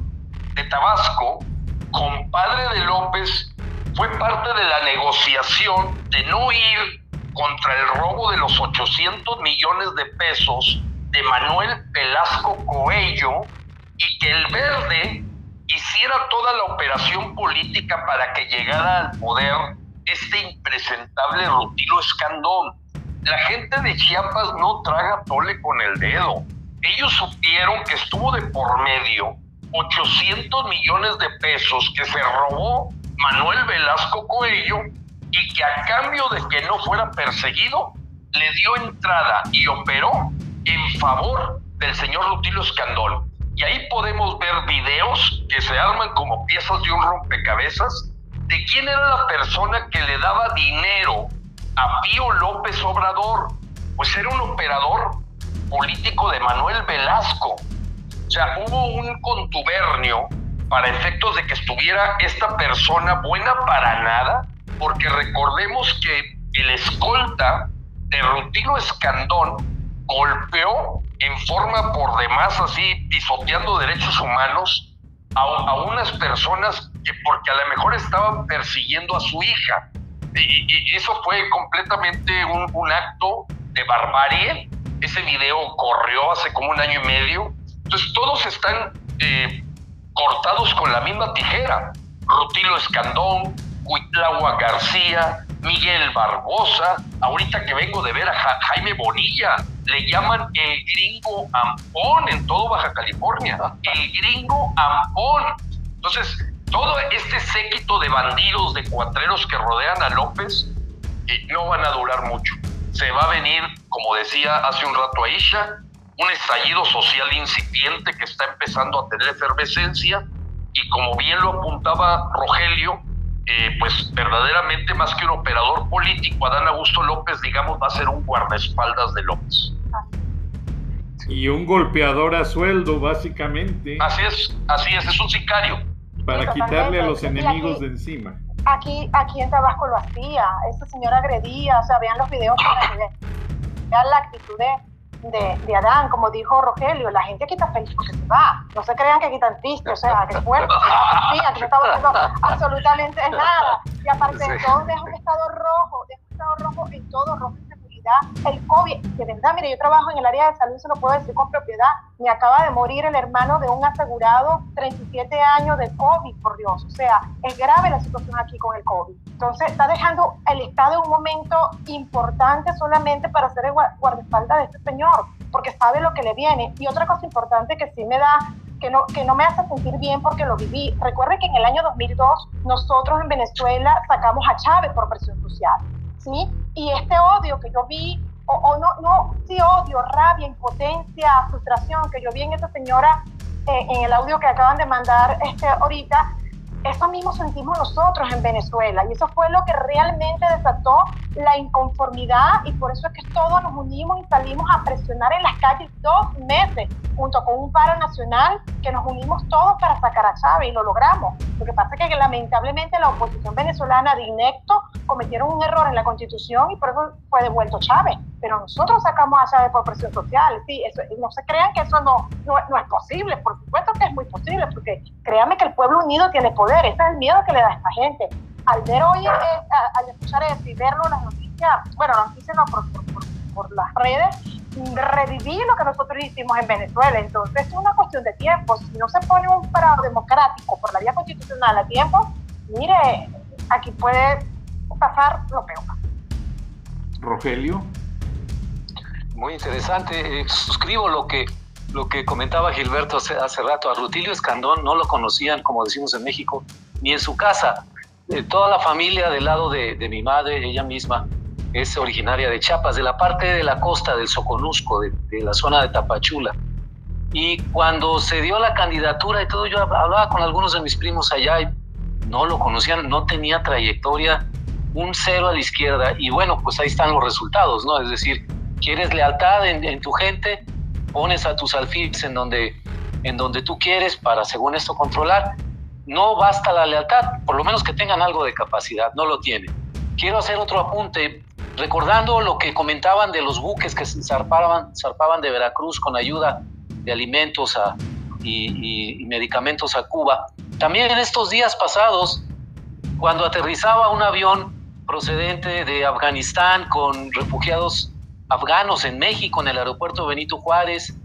de Tabasco, compadre de López, fue parte de la negociación de no ir contra el robo de los 800 millones de pesos de Manuel Velasco Coello y que el verde hiciera toda la operación política para que llegara al poder este impresentable Rutilo Escandón. La gente de Chiapas no traga tole con el dedo. Ellos supieron que estuvo de por medio 800 millones de pesos que se robó Manuel Velasco Coello y que a cambio de que no fuera perseguido, le dio entrada y operó en favor del señor Rutilo Escandón. Y ahí podemos ver videos que se arman como piezas de un rompecabezas de quién era la persona que le daba dinero a Pío López Obrador. Pues era un operador político de Manuel Velasco. O sea, hubo un contubernio para efectos de que estuviera esta persona buena para nada, porque recordemos que el escolta de Rutino Escandón golpeó en forma por demás así pisoteando derechos humanos a, unas personas que porque a lo mejor estaban persiguiendo a su hija. Y, eso fue completamente un, acto de barbarie. Ese video corrió hace como un año y medio. Entonces todos están eh, cortados con la misma tijera. Rutilo Escandón, Huitlagua García, Miguel Barbosa, ahorita que vengo de ver a Jaime Bonilla, le llaman el gringo ampón en todo Baja California, el gringo ampón. Entonces, todo este séquito de bandidos, de cuatreros que rodean a López, eh, no van a durar mucho. Se va a venir, como decía hace un rato Aisha, un estallido social incipiente que está empezando a tener efervescencia y como bien lo apuntaba Rogelio, eh, pues verdaderamente más que un operador político, Adán Augusto López, digamos, va a ser un guardaespaldas de López. Y un golpeador a sueldo, básicamente. Así es, así es, es un sicario. Para quitarle a los enemigos de encima. Aquí, aquí en Tabasco lo hacía, ese señor agredía, o sea, vean los videos para que vean la actitud de de, de, Adán, como dijo Rogelio, la gente aquí está feliz porque se va. No se crean que aquí están tristes, o sea, que fuerte, que no está haciendo absolutamente nada. Y aparte de todo, deja un estado rojo, deja un estado rojo en todo, rojo el COVID, de verdad, mire, yo trabajo en el área de salud, se lo puedo decir con propiedad, me acaba de morir el hermano de un asegurado, 37 años de COVID, por Dios, o sea, es grave la situación aquí con el COVID. Entonces, está dejando el Estado en un momento importante solamente para hacer el guardaespaldas de este señor, porque sabe lo que le viene. Y otra cosa importante que sí me da que no, que no me hace sentir bien porque lo viví. Recuerde que en el año 2002 nosotros en Venezuela sacamos a Chávez por presión social, ¿sí? Y este que yo vi, o, no, no, sí odio, rabia, impotencia, frustración que yo vi en esa señora eh, en el audio que acaban de mandar este, ahorita, eso mismo sentimos nosotros en Venezuela y eso fue lo que realmente desató la inconformidad y por eso es que todos nos unimos y salimos a presionar en las calles dos meses junto con un paro nacional que nos unimos todos para sacar a Chávez y lo logramos. Lo que pasa es que lamentablemente la oposición venezolana de inecto cometieron un error en la constitución y por eso fue devuelto Chávez. Pero nosotros sacamos a Chávez por presión social. Sí, eso, no se crean que eso no, no, no es posible. Por supuesto que es muy posible porque créanme que el pueblo unido tiene poder. Ese es el miedo que le da a esta gente. Al ver hoy, eh, al escuchar eso y verlo en las noticias, bueno, las noticias no, por, por, por las redes, revivir lo que nosotros hicimos en Venezuela. Entonces es una cuestión de tiempo. Si no se pone un parado democrático por la vía constitucional a tiempo, mire, aquí puede pasar lo peor. Rogelio. Muy interesante. Eh, suscribo lo que, lo que comentaba Gilberto hace, hace, rato. A Rutilio Escandón no lo conocían, como decimos en México, ni en su casa. Eh, toda la familia del lado de, de mi madre, ella misma, es originaria de Chiapas, de la parte de la costa del Soconusco, de, la zona de Tapachula. Y cuando se dio la candidatura y todo, yo hablaba con algunos de mis primos allá y no lo conocían, no tenía trayectoria, un cero a la izquierda. Y bueno, pues ahí están los resultados, ¿no? Es decir, quieres lealtad en, tu gente, pones a tus alfiles en donde, en donde tú quieres para, según esto, controlar. No basta la lealtad, por lo menos que tengan algo de capacidad, no lo tienen. Quiero hacer otro apunte recordando lo que comentaban de los buques que zarpaban, zarpaban de Veracruz con ayuda de alimentos y, medicamentos a Cuba, también en estos días pasados, cuando aterrizaba un avión procedente de Afganistán con refugiados afganos en México, en el aeropuerto Benito Juárez,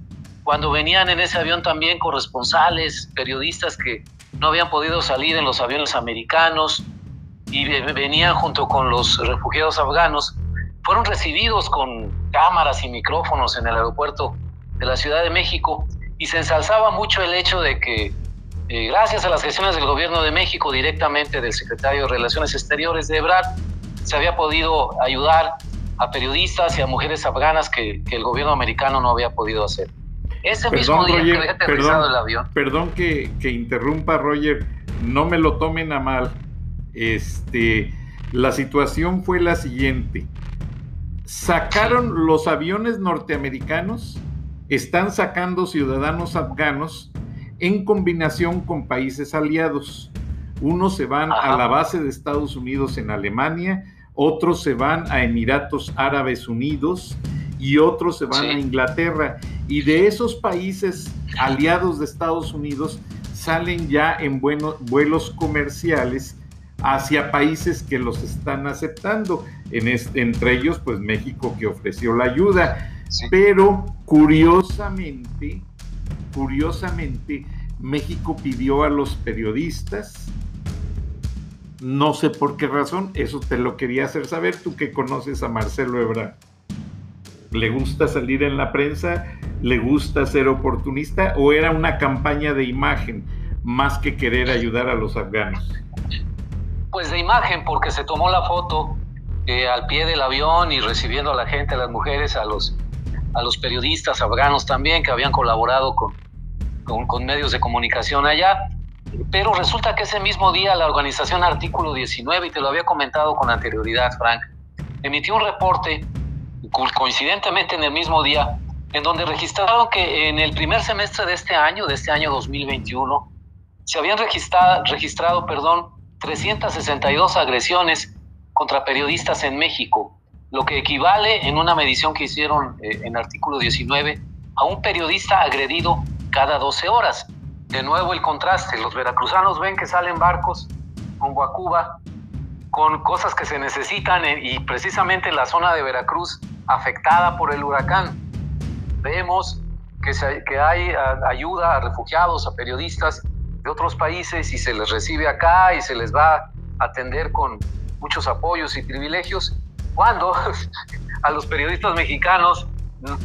cuando venían en ese avión también corresponsales, periodistas que no habían podido salir en los aviones americanos, y venían junto con los refugiados afganos, fueron recibidos con cámaras y micrófonos en el aeropuerto de la Ciudad de México y se ensalzaba mucho el hecho de que eh, gracias a las gestiones del gobierno de México directamente del secretario de Relaciones Exteriores de Ebrard, se había podido ayudar a periodistas y a mujeres afganas que, el gobierno americano no había podido hacer. Ese mismo día que había aterrizado el avión. Perdón que, que interrumpa, Roger, no me lo tomen a mal este, la situación fue la siguiente. Sacaron los aviones norteamericanos, están sacando ciudadanos afganos en combinación con países aliados. Unos se van a la base de Estados Unidos en Alemania, otros se van a Emiratos Árabes Unidos y otros se van a Inglaterra. Y de esos países aliados de Estados Unidos salen ya en vuelos comerciales hacia países que los están aceptando, en entre ellos pues México que ofreció la ayuda. Pero curiosamente, curiosamente, México pidió a los periodistas, no sé por qué razón, eso te lo quería hacer saber, tú que conoces a Marcelo Ebrard. ¿Le gusta salir en la prensa? ¿Le gusta ser oportunista? ¿O era una campaña de imagen más que querer ayudar a los afganos? pues de imagen, porque se tomó la foto eh, al pie del avión y recibiendo a la gente, a las mujeres, a los, a los periodistas afganos también que habían colaborado con, con, medios de comunicación allá. Pero resulta que ese mismo día la organización Artículo 19, y te lo había comentado con anterioridad, Frank, emitió un reporte, coincidentemente en el mismo día, en donde registraron que en el primer semestre de este año, de este año 2021, se habían registrado, registrado perdón, 362 agresiones contra periodistas en México, lo que equivale en una medición que hicieron eh, en artículo 19 a un periodista agredido cada 12 horas. De nuevo el contraste, los veracruzanos ven que salen barcos rumbo a Cuba con cosas que se necesitan y precisamente en la zona de Veracruz afectada por el huracán. Vemos que, que hay ayuda a refugiados, a periodistas de otros países y se les recibe acá y se les va a atender con muchos apoyos y privilegios, cuando a los periodistas mexicanos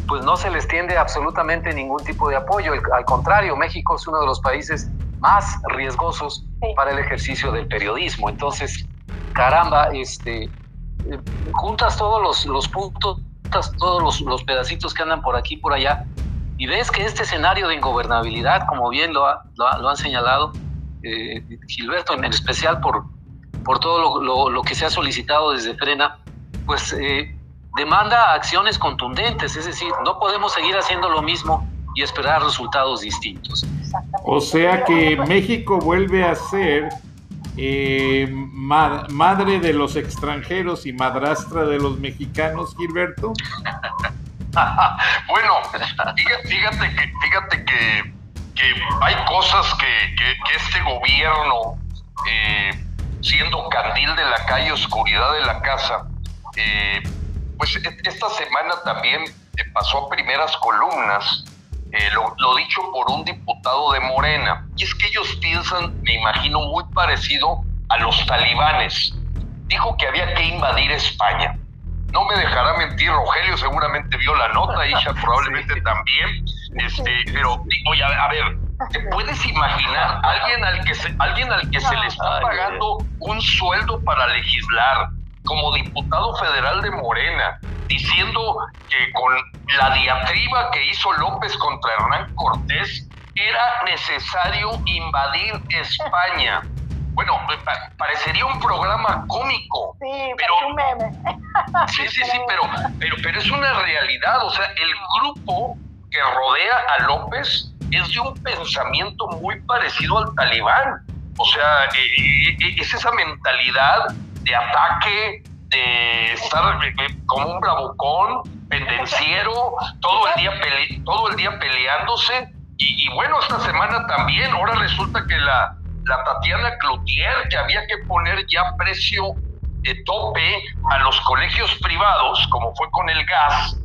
pues no se les tiende absolutamente ningún tipo de apoyo. Al contrario, México es uno de los países más riesgosos para el ejercicio del periodismo. Entonces, caramba, este, juntas todos los, los puntos, todos los, los, pedacitos que andan por aquí por allá, y ves que este escenario de ingobernabilidad, como bien lo, lo, han señalado eh, Gilberto, en especial por, por todo lo, lo, que se ha solicitado desde Frena, pues eh, demanda acciones contundentes, es decir, no podemos seguir haciendo lo mismo y esperar resultados distintos. O sea que México vuelve a ser eh, madre de los extranjeros y madrastra de los mexicanos, Gilberto. bueno, fíjate que, fíjate que, hay cosas que, este gobierno, eh, siendo candil de la calle, oscuridad de la casa, eh, pues e, esta semana también pasó a primeras columnas eh, lo, dicho por un diputado de Morena. Y es que ellos piensan, me imagino, muy parecido a los talibanes. Dijo que había que invadir España. No me dejará mentir, Rogelio seguramente vio la nota, Isha probablemente también. Este, pero digo, a, a ver, ¿te puedes imaginar alguien al que se, alguien al que se le está pagando un sueldo para legislar como diputado federal de Morena, diciendo que con la diatriba que hizo López contra Hernán Cortés era necesario invadir España. Bueno, parecería un programa cómico. Sí, pero un meme. Sí, sí, sí, pero, pero, pero es una realidad. O sea, el grupo que rodea a López es de un pensamiento muy parecido al talibán. O sea, eh, eh, es esa mentalidad de ataque, de estar como un bravucón, pendenciero, todo el día, todo el día peleándose. Y, bueno, esta semana también, ahora resulta que la, la Tatiana Cloutier, que había que poner ya precio de tope a los colegios privados, como fue con el gas,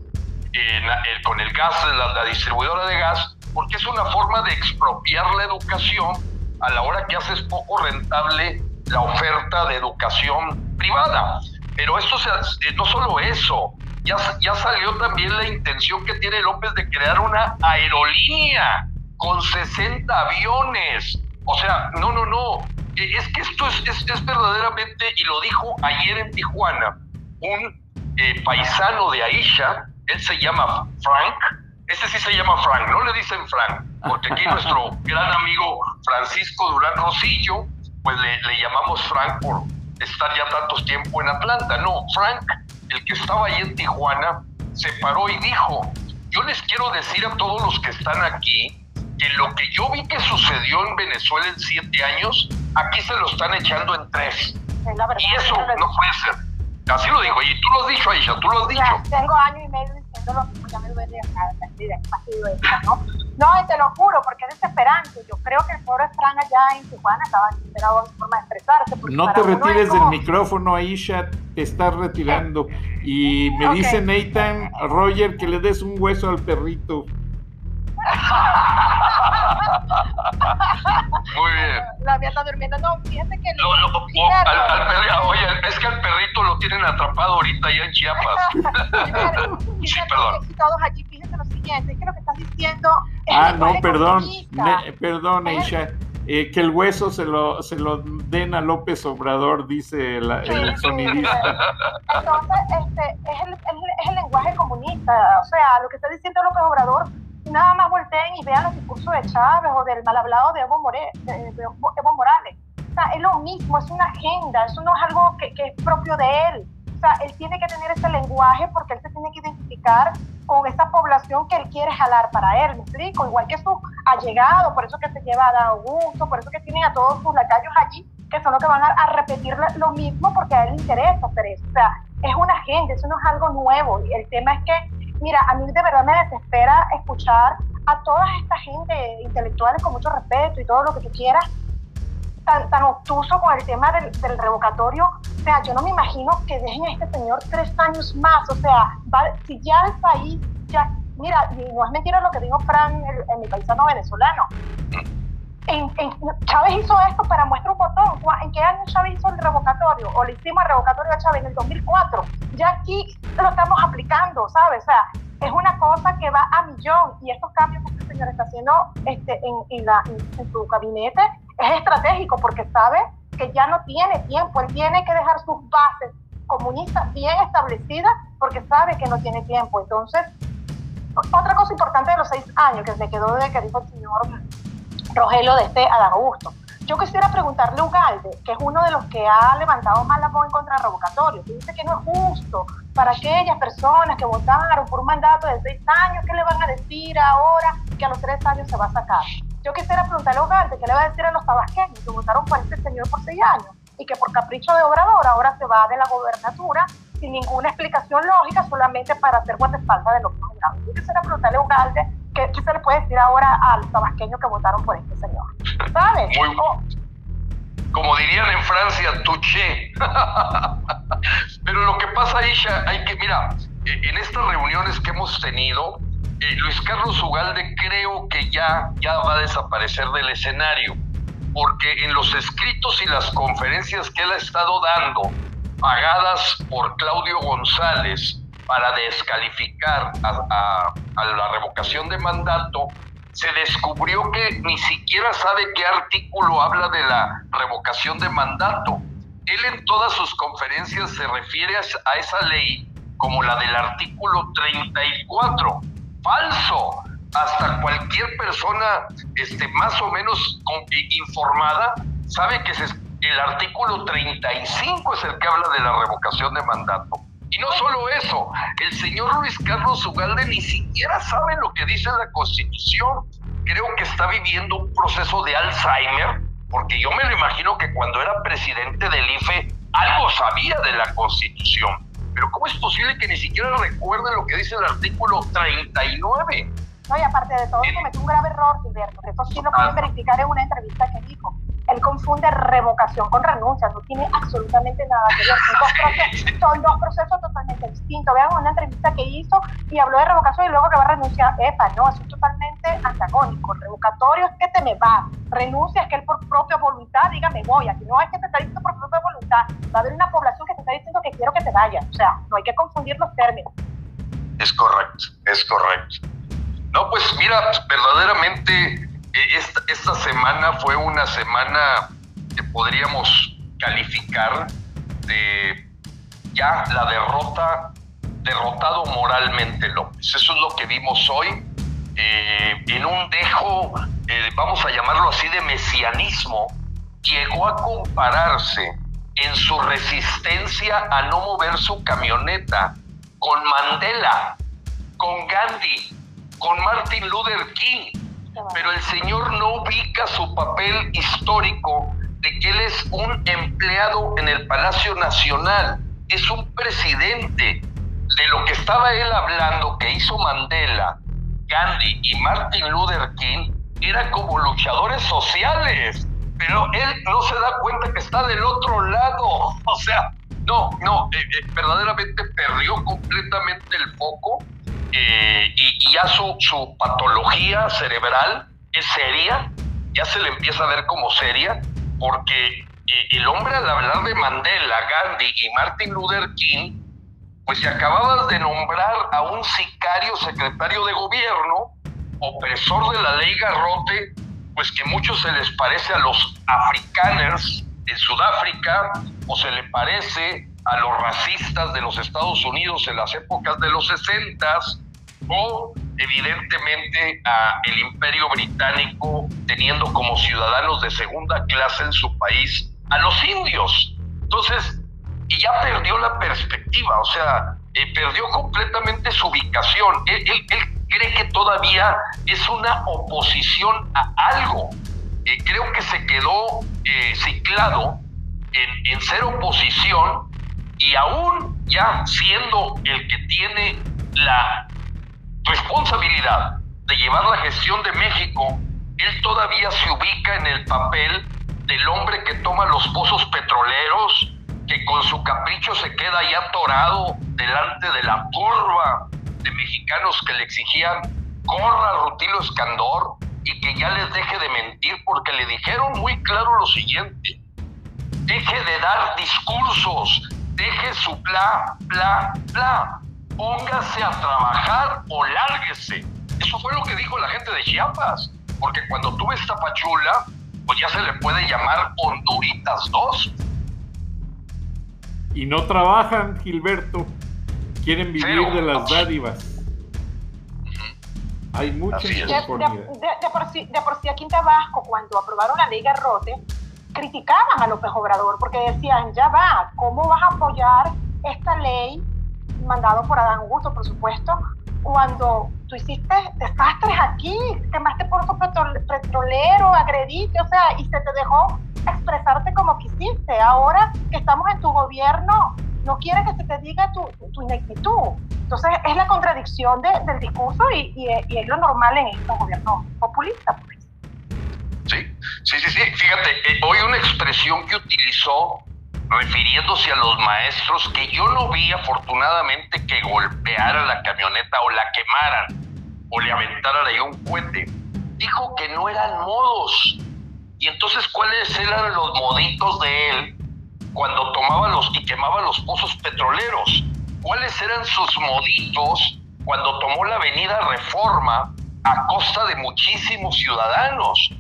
con el gas, la, la distribuidora de gas, porque es una forma de expropiar la educación a la hora que haces poco rentable la oferta de educación privada. Pero esto se, no solo eso, ya, ya salió también la intención que tiene López de crear una aerolínea con 60 aviones. O sea, no, no, no. E, es que esto es, es, verdaderamente, y lo dijo ayer en Tijuana, un eh, paisano de Aisha, él se llama Frank, este sí se llama Frank, no le dicen Frank, porque aquí nuestro gran amigo Francisco Durán Rosillo, pues le, le llamamos Frank por, estar ya tantos tiempo en Atlanta. No, Frank, el que estaba ahí en Tijuana, se paró y dijo, yo les quiero decir a todos los que están aquí que lo que yo vi que sucedió en Venezuela en siete años, aquí se lo están echando en tres. y eso no puede ser. Así lo dijo, y tú lo has dicho, Aisha, tú lo has dicho. tengo año y medio diciéndolo, ya me duele acá, ¿no? No, te lo juro, porque es desesperante. Yo creo que el pobre Fran allá en Tijuana estaba desesperado en forma de expresarse. No te retires del micrófono, Aisha, te estás retirando. Y me dice Nathan Roger que le des un hueso al perrito. Muy bien. La mía está durmiendo. No, fíjate que. Lo, lo, o, al, al perrito, oye, es que al perrito lo tienen atrapado ahorita allá en Chiapas. sí, perdón. Todos allí, fíjense lo siguiente: es que lo que estás diciendo. ah, no, perdón. perdón, Aisha. Eh, que el hueso se lo, se lo den a López Obrador, dice la, el sonidista. Entonces, este, es, el, es, el, lenguaje comunista. O sea, lo que está diciendo López Obrador nada más volteen y vean los discursos de Chávez o del mal hablado de Evo, Morales. O sea, es lo mismo, es una agenda, eso no es algo que, es propio de él. O sea, él tiene que tener ese lenguaje porque él se tiene que identificar con esa población que él quiere jalar para él, ¿me explico? Igual que su allegado, por eso que se lleva a Augusto, por eso que tienen a todos sus lacayos allí, que son los que van a, a repetir lo mismo porque a él le interesa hacer eso. O sea, es una agenda, eso no es algo nuevo. Y el tema es que Mira, a mí de verdad me desespera escuchar a toda esta gente intelectuales con mucho respeto y todo lo que tú quieras, tan, tan obtuso con el tema del, del, revocatorio. O sea, yo no me imagino que dejen a este señor tres años más. O sea, si ya el país, ya, mira, y no es mentira lo que dijo Fran, en mi paisano venezolano. En, Chávez hizo esto para muestra un botón. ¿En qué año Chávez hizo el revocatorio? O le hicimos el revocatorio a Chávez en el 2004. Ya aquí lo estamos aplicando, ¿sabes? O sea, es una cosa que va a millón y estos cambios que este señor está haciendo este, en, la, en, su gabinete es estratégico porque sabe que ya no tiene tiempo, él tiene que dejar sus bases comunistas bien establecidas porque sabe que no tiene tiempo. Entonces, otra cosa importante de los seis años que me quedó de que dijo el señor Rogelio de este Adán Augusto. Yo quisiera preguntarle a Ugalde, que es uno de los que ha levantado más la voz en contra del revocatorio, que dice que no es justo para aquellas personas que votaron por un mandato de seis años, ¿qué le van a decir ahora que a los tres años se va a sacar? Yo quisiera preguntarle a Ugalde, ¿qué le va a decir a los tabasqueños que votaron por este señor por seis años y que por capricho de obrador ahora se va de la gobernatura sin ninguna explicación lógica, solamente para hacer guardaespaldas de los Obrador? Yo quisiera preguntarle a Ugalde ¿qué, se le puede decir ahora a los tabasqueños que votaron por este señor? ¿Sabes? Muy, oh. Como dirían en Francia, touché. Pero lo que pasa, Isha, hay que, mira, e, en estas reuniones que hemos tenido, eh, Luis Carlos Ugalde creo que ya, ya va a desaparecer del escenario, porque en los escritos y las conferencias que él ha estado dando, pagadas por Claudio González, para descalificar a, la revocación de mandato, se descubrió que ni siquiera sabe qué artículo habla de la revocación de mandato. Él en todas sus conferencias se refiere a esa ley como la del artículo 34. Falso. Hasta cualquier persona este, más o menos informada sabe que el artículo 35 es el que habla de la revocación de mandato. Y no solo eso, el señor Luis Carlos Ugalde ni siquiera sabe lo que dice la Constitución. Creo que está viviendo un proceso de Alzheimer, porque yo me lo imagino que cuando era presidente del IFE algo sabía de la Constitución. Pero ¿cómo es posible que ni siquiera recuerde lo que dice el artículo 39? No, y aparte de todo, cometió un grave error, Gilberto, eso sí lo pueden verificar en una entrevista que dijo él confunde revocación con renuncia, no tiene absolutamente nada que ver. Son dos, procesos, totalmente distintos. Vean una entrevista que hizo y habló de revocación y luego que va a renunciar. Epa, no, eso es totalmente antagónico. Revocatorio es que te me va, renuncia es que él por propia voluntad diga me voy. Aquí no es que te está diciendo por propia voluntad, va a haber una población que te está diciendo que quiero que te vayas. O sea, no hay que confundir los términos. Es correcto, es correcto. No, pues mira, verdaderamente esta, semana fue una semana que podríamos calificar de ya la derrota, derrotado moralmente López. Eso es lo que vimos hoy eh, en un dejo, eh, vamos a llamarlo así, de mesianismo, llegó a compararse en su resistencia a no mover su camioneta con Mandela, con Gandhi, con Martin Luther King pero el señor no ubica su papel histórico de que él es un empleado en el Palacio Nacional, es un presidente. De lo que estaba él hablando, que hizo Mandela, Gandhi y Martin Luther King, era como luchadores sociales, pero él no se da cuenta que está del otro lado. O sea, no, no, eh, eh, verdaderamente perdió completamente el foco eh, y, ya su, su, patología cerebral es seria, ya se le empieza a ver como seria, porque eh, el hombre al hablar de Mandela, Gandhi y Martin Luther King, pues se acababa de nombrar a un sicario secretario de gobierno, opresor de la ley Garrote, pues que muchos se les parece a los africaners en Sudáfrica, o se le parece a los racistas de los Estados Unidos en las épocas de los 60 o evidentemente a el imperio británico teniendo como ciudadanos de segunda clase en su país a los indios. Entonces, y ya perdió la perspectiva, o sea, eh, perdió completamente su ubicación. Él, cree que todavía es una oposición a algo. Eh, creo que se quedó eh, ciclado en, en ser oposición y aún ya siendo el que tiene la responsabilidad de llevar la gestión de México, él todavía se ubica en el papel del hombre que toma los pozos petroleros, que con su capricho se queda ya atorado delante de la curva de mexicanos que le exigían corra Rutilo Escandor y que ya les deje de mentir porque le dijeron muy claro lo siguiente, deje de dar discursos, deje su bla, bla, bla, póngase a trabajar o lárguese. Eso fue lo que dijo la gente de Chiapas, porque cuando tú ves Tapachula, pues ya se le puede llamar Honduritas 2. Y no trabajan, Gilberto. Quieren vivir de las dádivas. Hay mucha de, de, por sí, de por sí aquí en Tabasco, cuando aprobaron la ley Garrote, criticaban a López Obrador porque decían, ya va, ¿cómo vas a apoyar esta ley mandado por Adán Augusto, por supuesto, cuando tú hiciste desastres aquí, quemaste por tu petrolero, agrediste, o sea, y se te dejó expresarte como quisiste. Ahora que estamos en tu gobierno, no quiere que se te diga tu, tu ineptitud. Entonces es la contradicción del discurso y, es lo normal en estos gobiernos populistas. Sí, sí, sí. Fíjate, eh, hoy una expresión que utilizó refiriéndose a los maestros que yo no vi afortunadamente que golpeara la camioneta o la quemaran o le aventaran ahí un cohete. Dijo que no eran modos. Y entonces, ¿cuáles eran los moditos de él cuando tomaba los y quemaba los pozos petroleros? ¿Cuáles eran sus moditos cuando tomó la avenida Reforma a costa de muchísimos ciudadanos?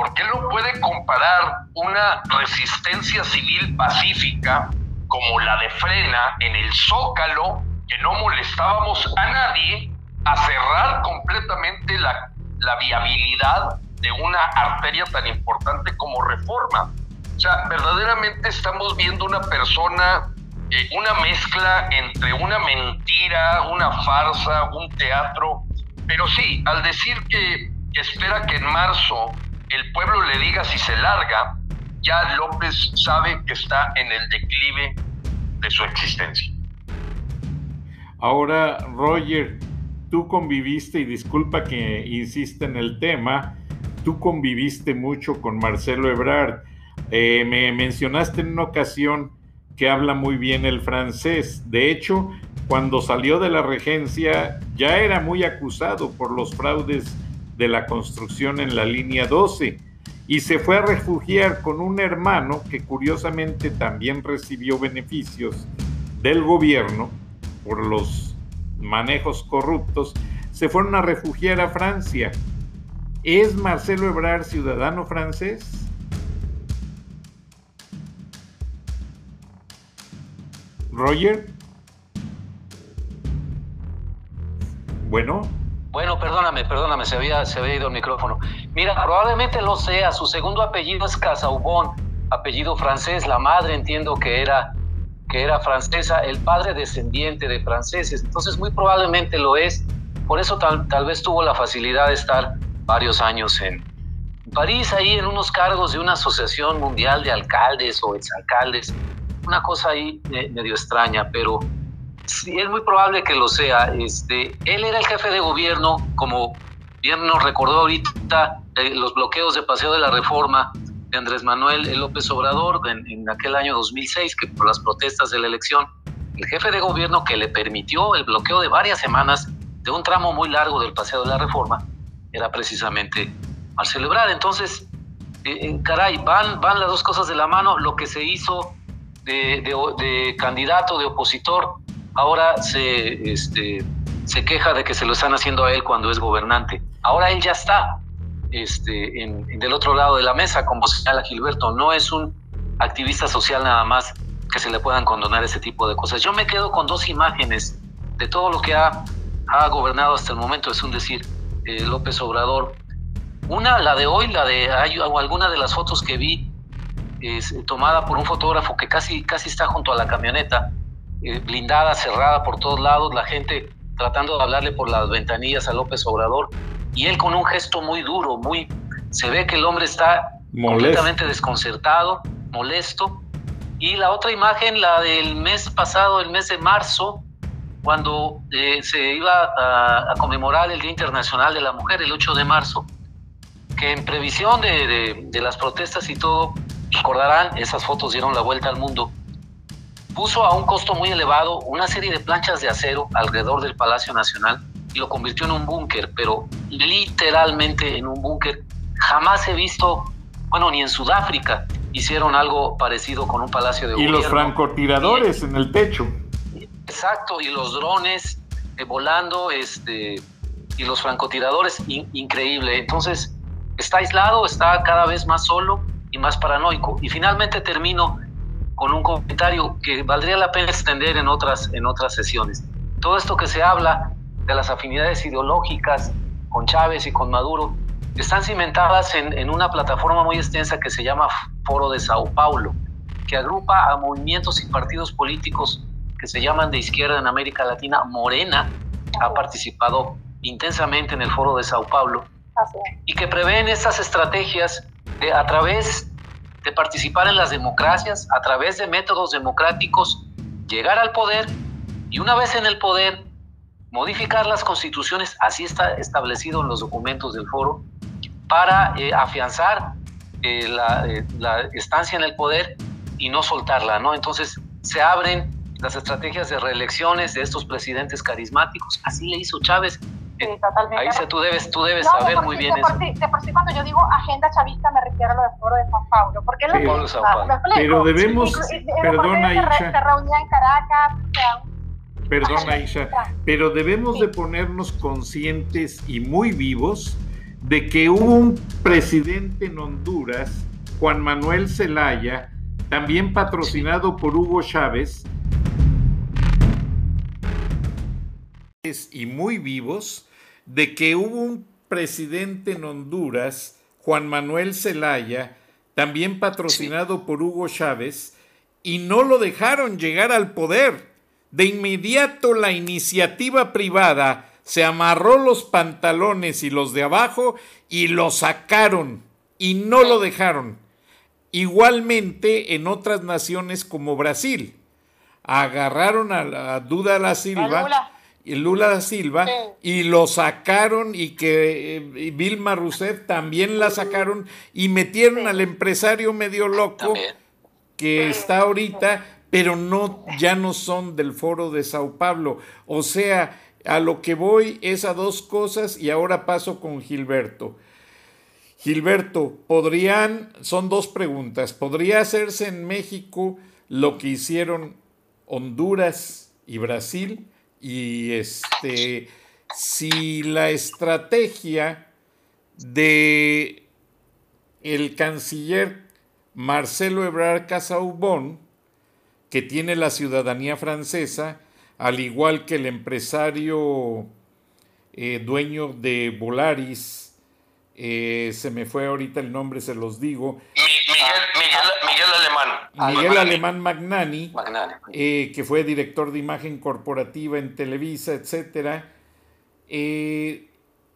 ¿Por qué no puede comparar una resistencia civil pacífica como la de Frena en el Zócalo, que no molestábamos a nadie, a cerrar completamente la, la viabilidad de una arteria tan importante como Reforma? O sea, verdaderamente estamos viendo una persona, eh, una mezcla entre una mentira, una farsa, un teatro. Pero sí, al decir que espera que en marzo el pueblo le diga si se larga, ya López sabe que está en el declive de su existencia. Ahora, Roger, tú conviviste, y disculpa que insiste en el tema, tú conviviste mucho con Marcelo Ebrard. Eh, me mencionaste en una ocasión que habla muy bien el francés. De hecho, cuando salió de la regencia ya era muy acusado por los fraudes de la construcción en la línea 12 y se fue a refugiar con un hermano que curiosamente también recibió beneficios del gobierno por los manejos corruptos, se fueron a refugiar a Francia. ¿Es Marcelo Ebrard ciudadano francés? Roger. Bueno. Bueno, perdóname, perdóname, se había, se había ido el micrófono. Mira, probablemente lo sea, su segundo apellido es Casaubon, apellido francés, la madre entiendo que era, que era francesa, el padre descendiente de franceses, entonces muy probablemente lo es, por eso tal, tal vez tuvo la facilidad de estar varios años en París, ahí en unos cargos de una asociación mundial de alcaldes o exalcaldes, una cosa ahí medio extraña, pero Sí, es muy probable que lo sea. Este, él era el jefe de gobierno, como bien nos recordó ahorita, eh, los bloqueos de Paseo de la Reforma de Andrés Manuel López Obrador en, aquel año 2006, que por las protestas de la elección, el jefe de gobierno que le permitió el bloqueo de varias semanas de un tramo muy largo del Paseo de la Reforma era precisamente al celebrar. Entonces, eh, eh, caray, van, van las dos cosas de la mano. Lo que se hizo de, de candidato, de opositor, ahora se, este, se queja de que se lo están haciendo a él cuando es gobernante. Ahora él ya está este, en, del otro lado de la mesa, como señala Gilberto. No es un activista social nada más que se le puedan condonar ese tipo de cosas. Yo me quedo con dos imágenes de todo lo que ha, ha gobernado hasta el momento, es un decir, eh, López Obrador. Una, la de hoy, la de alguna de las fotos que vi, es tomada por un fotógrafo que casi, casi está junto a la camioneta, eh, blindada, cerrada por todos lados, la gente tratando de hablarle por las ventanillas a López Obrador, y él con un gesto muy duro, muy... Se ve que el hombre está completamente desconcertado, molesto. Y la otra imagen, la del mes pasado, el mes de marzo, cuando eh, se iba a, a, conmemorar el Día Internacional de la Mujer, el 8 de marzo, que en previsión de, de, las protestas y todo, recordarán, esas fotos dieron la vuelta al mundo, puso a un costo muy elevado una serie de planchas de acero alrededor del Palacio Nacional y lo convirtió en un búnker, pero literalmente en un búnker. Jamás he visto, bueno, ni en Sudáfrica hicieron algo parecido con un palacio de y gobierno. Y los francotiradores en el techo. Exacto, y los drones eh, volando, este, y los francotiradores, increíble. Entonces, está aislado, está cada vez más solo y más paranoico. Y finalmente termino con un comentario que valdría la pena extender en otras, en otras sesiones. Todo esto que se habla de las afinidades ideológicas con Chávez y con Maduro están cimentadas en, en una plataforma muy extensa que se llama Foro de Sao Paulo, que agrupa a movimientos y partidos políticos que se llaman de izquierda en América Latina. Morena ha participado intensamente en el Foro de Sao Paulo y que prevén estas estrategias de, a través de participar en las democracias, a través de métodos democráticos, llegar al poder y una vez en el poder, modificar las constituciones, así está establecido en los documentos del foro, para eh, afianzar eh, la, eh, la, estancia en el poder y no soltarla, ¿no? Entonces se abren las estrategias de reelecciones de estos presidentes carismáticos, así le hizo Chávez Sí, totalmente. Ahí tú debes, tú debes saber muy bien de por, sí, de por sí, cuando yo digo agenda chavista me refiero a lo del foro de San Paulo, porque es lo pero, que Paulo. pero debemos, perdona Isha, se, se reunía en Caracas, o sea, Perdona Isha, pero debemos de ponernos conscientes y muy vivos de que hubo un presidente en Honduras, Juan Manuel Zelaya, también patrocinado por Hugo Chávez, y muy vivos de que hubo un presidente en Honduras, Juan Manuel Zelaya, también patrocinado por Hugo Chávez, y no lo dejaron llegar al poder. De inmediato la iniciativa privada se amarró los pantalones y los de abajo y lo sacaron y no lo dejaron. Igualmente en otras naciones como Brasil. Agarraron a, la Duda La Silva Lula da Silva y lo sacaron y que eh, Vilma Rousseff también la sacaron y metieron al empresario medio loco que está ahorita, pero no ya no son del foro de Sao Paulo. O sea, a lo que voy es a dos cosas y ahora paso con Gilberto. Gilberto, podrían, son dos preguntas, ¿podría hacerse en México lo que hicieron Honduras y Brasil? Y este, si la estrategia de el canciller Marcelo Ebrard Casaubon, que tiene la ciudadanía francesa, al igual que el empresario eh, dueño de Volaris, eh, se me fue ahorita el nombre, se los digo. Miguel, Alemán. Miguel Alemán Magnani, eh, que fue director de imagen corporativa en Televisa, etcétera.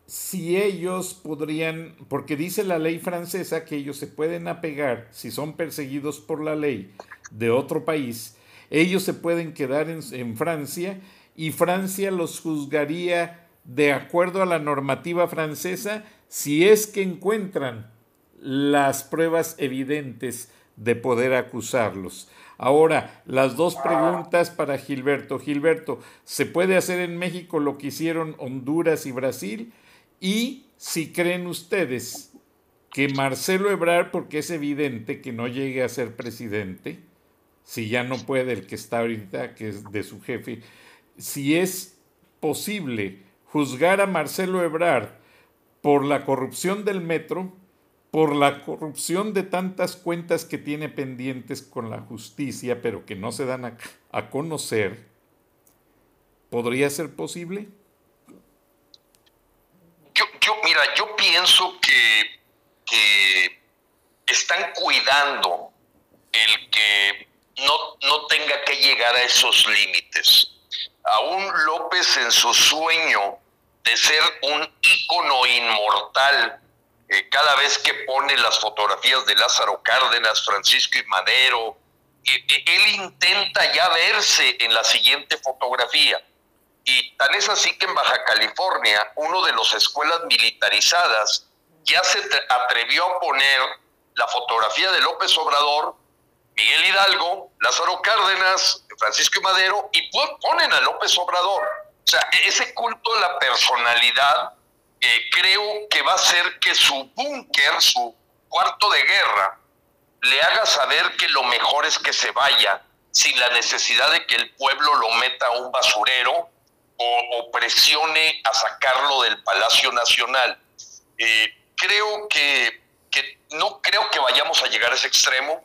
si ellos podrían, porque dice la ley francesa que ellos se pueden apegar, si son perseguidos por la ley de otro país, ellos se pueden quedar en Francia y Francia los juzgaría de acuerdo a la normativa francesa si es que encuentran las pruebas evidentes de poder acusarlos. Ahora, las dos preguntas para Gilberto. Gilberto, ¿se puede hacer en México lo que hicieron Honduras y Brasil? Y si creen ustedes que Marcelo Ebrard, porque es evidente que no llegue a ser presidente, si ya no puede el que está ahorita, que es de su jefe, si es posible juzgar a Marcelo Ebrard por la corrupción del metro, por la corrupción de tantas cuentas que tiene pendientes con la justicia, pero que no se dan a, conocer, ¿podría ser posible? Yo, yo mira, yo pienso que, que están cuidando el que no, no tenga que llegar a esos límites. Aún López en su sueño de ser un ícono inmortal, eh, cada vez que pone las fotografías de Lázaro Cárdenas, Francisco y Madero, él intenta ya verse en la siguiente fotografía. Y tan es así que en Baja California, uno de las escuelas militarizadas ya se atrevió a poner la fotografía de López Obrador, Miguel Hidalgo, Lázaro Cárdenas, Francisco y Madero, y ponen a López Obrador. O sea, ese culto a la personalidad creo que va a hacer que su búnker, su cuarto de guerra, le haga saber que lo mejor es que se vaya sin la necesidad de que el pueblo lo meta a un basurero o, presione a sacarlo del Palacio Nacional. Eh, creo que, no creo que vayamos a llegar a ese extremo.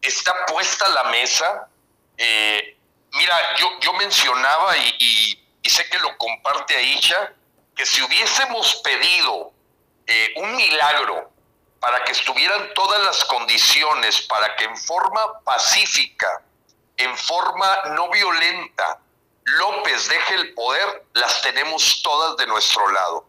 Está puesta la mesa. Eh, mira, yo, yo mencionaba y, sé que lo comparte Aisha, que si hubiésemos pedido eh, un milagro para que estuvieran todas las condiciones para que en forma pacífica, en forma no violenta, López deje el poder, las tenemos todas de nuestro lado.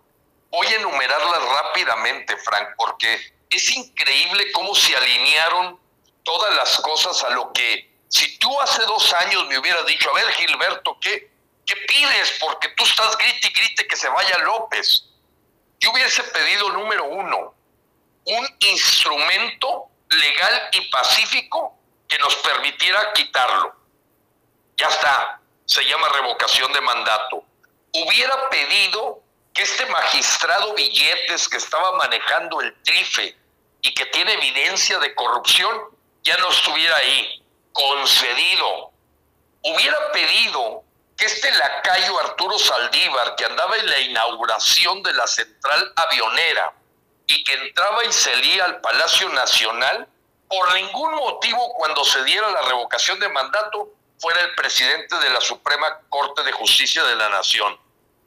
Voy a enumerarlas rápidamente, Frank, porque es increíble cómo se alinearon todas las cosas a lo que, si tú hace dos años me hubieras dicho, a ver, Gilberto, ¿qué, qué pides? Porque tú estás grite y grite que se vaya López. Yo hubiese pedido, número uno, un instrumento legal y pacífico que nos permitiera quitarlo. Ya está, se llama revocación de mandato. Hubiera pedido que este magistrado Billetes que estaba manejando el trife y que tiene evidencia de corrupción ya no estuviera ahí, concedido. Hubiera pedido que este lacayo Arturo Saldívar, que andaba en la inauguración de la central avionera y que entraba y salía al Palacio Nacional, por ningún motivo cuando se diera la revocación de mandato fuera el presidente de la Suprema Corte de Justicia de la Nación.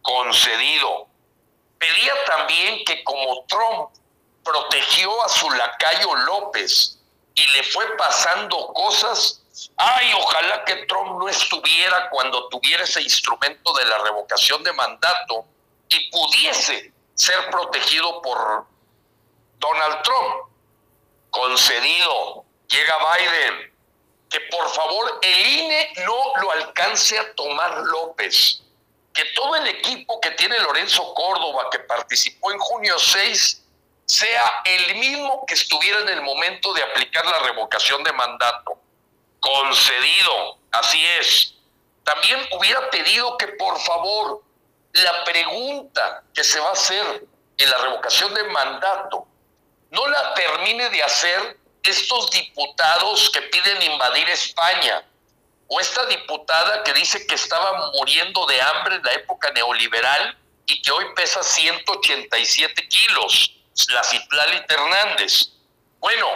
Concedido. Pedía también que como Trump protegió a su lacayo López y le fue pasando cosas, ay, ojalá que Trump no estuviera cuando tuviera ese instrumento de la revocación de mandato y pudiese ser protegido por Donald Trump. Concedido. Llega Biden que por favor el INE no lo alcance a tomar López, que todo el equipo que tiene Lorenzo Córdoba, que participó en junio 6, sea el mismo que estuviera en el momento de aplicar la revocación de mandato. Concedido, así es. También hubiera pedido que por favor la pregunta que se va a hacer en la revocación de mandato no la termine de hacer estos diputados que piden invadir España, o esta diputada que dice que estaba muriendo de hambre en la época neoliberal y que hoy pesa 187 kilos, la Citlali Hernández. Bueno,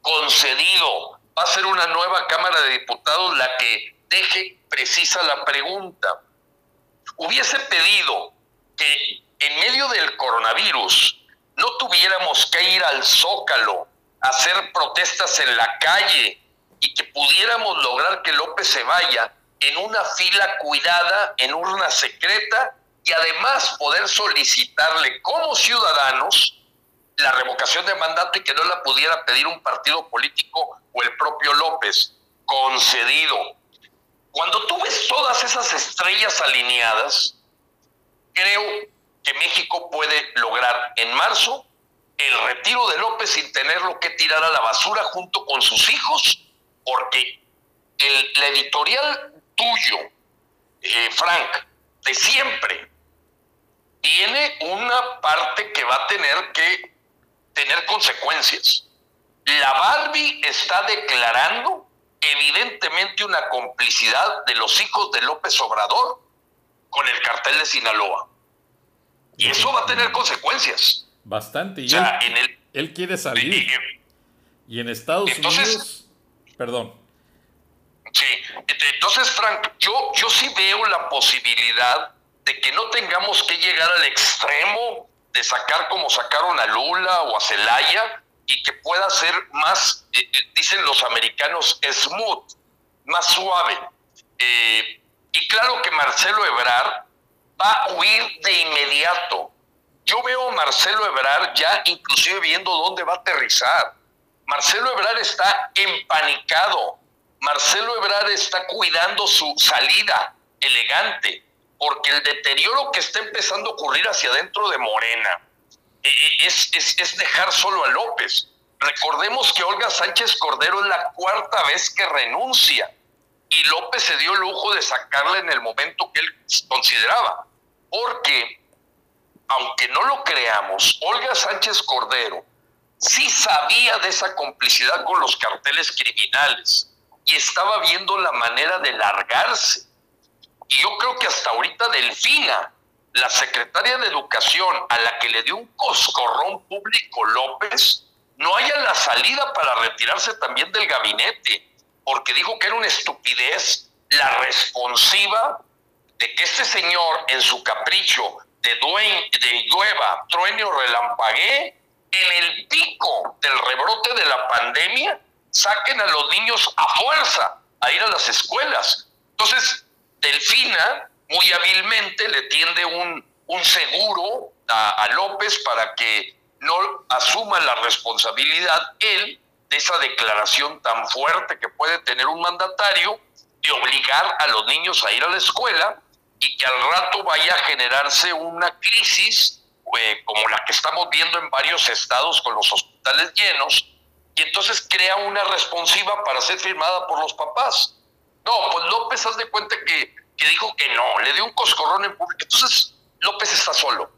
concedido, va a ser una nueva Cámara de Diputados la que deje precisa la pregunta. Hubiese pedido que en medio del coronavirus no tuviéramos que ir al zócalo hacer protestas en la calle y que pudiéramos lograr que López se vaya en una fila cuidada, en urna secreta y además poder solicitarle como ciudadanos la revocación de mandato y que no la pudiera pedir un partido político o el propio López, concedido. Cuando tú ves todas esas estrellas alineadas, creo que México puede lograr en marzo el retiro de López sin tenerlo que tirar a la basura junto con sus hijos, porque el, la editorial tuyo, eh, Frank, de siempre, tiene una parte que va a tener que tener consecuencias. La Barbie está declarando evidentemente una complicidad de los hijos de López Obrador con el cartel de Sinaloa. Y eso va a tener consecuencias. Bastante. Y él, quiere salir. y en Estados Unidos. Perdón. Sí, entonces, Frank, yo, yo sí veo la posibilidad de que no tengamos que llegar al extremo de sacar como sacaron a Lula o a Zelaya y que pueda ser más, eh, eh, dicen los americanos, smooth, más suave. Eh, y claro que Marcelo Ebrard va a huir de inmediato yo veo a Marcelo Ebrard ya inclusive viendo dónde va a aterrizar. Marcelo Ebrard está empanicado. Marcelo Ebrard está cuidando su salida elegante, porque el deterioro que está empezando a ocurrir hacia adentro de Morena, eh, eh, es, dejar solo a López. Recordemos que Olga Sánchez Cordero es la cuarta vez que renuncia y López se dio el lujo de sacarla en el momento que él consideraba. Porque, aunque no lo creamos, Olga Sánchez Cordero sí sabía de esa complicidad con los carteles criminales y estaba viendo la manera de largarse. Y yo creo que hasta ahorita Delfina, la secretaria de Educación, a la que le dio un coscorrón público López, no haya la salida para retirarse también del gabinete, porque dijo que era una estupidez la responsiva de que este señor en su capricho de, duen, de llueva, truene o relampaguee, en el pico del rebrote de la pandemia, saquen a los niños a fuerza a ir a las escuelas. Entonces, Delfina muy hábilmente le tiende un, un seguro a, a López para que no asuma la responsabilidad él de esa declaración tan fuerte que puede tener un mandatario de obligar a los niños a ir a la escuela y que al rato vaya a generarse una crisis eh, como la que estamos viendo en varios estados con los hospitales llenos y entonces crea una responsiva para ser firmada por los papás. No, pues López haz de cuenta que, que dijo que no, le dio un coscorrón en público. Entonces López está solo.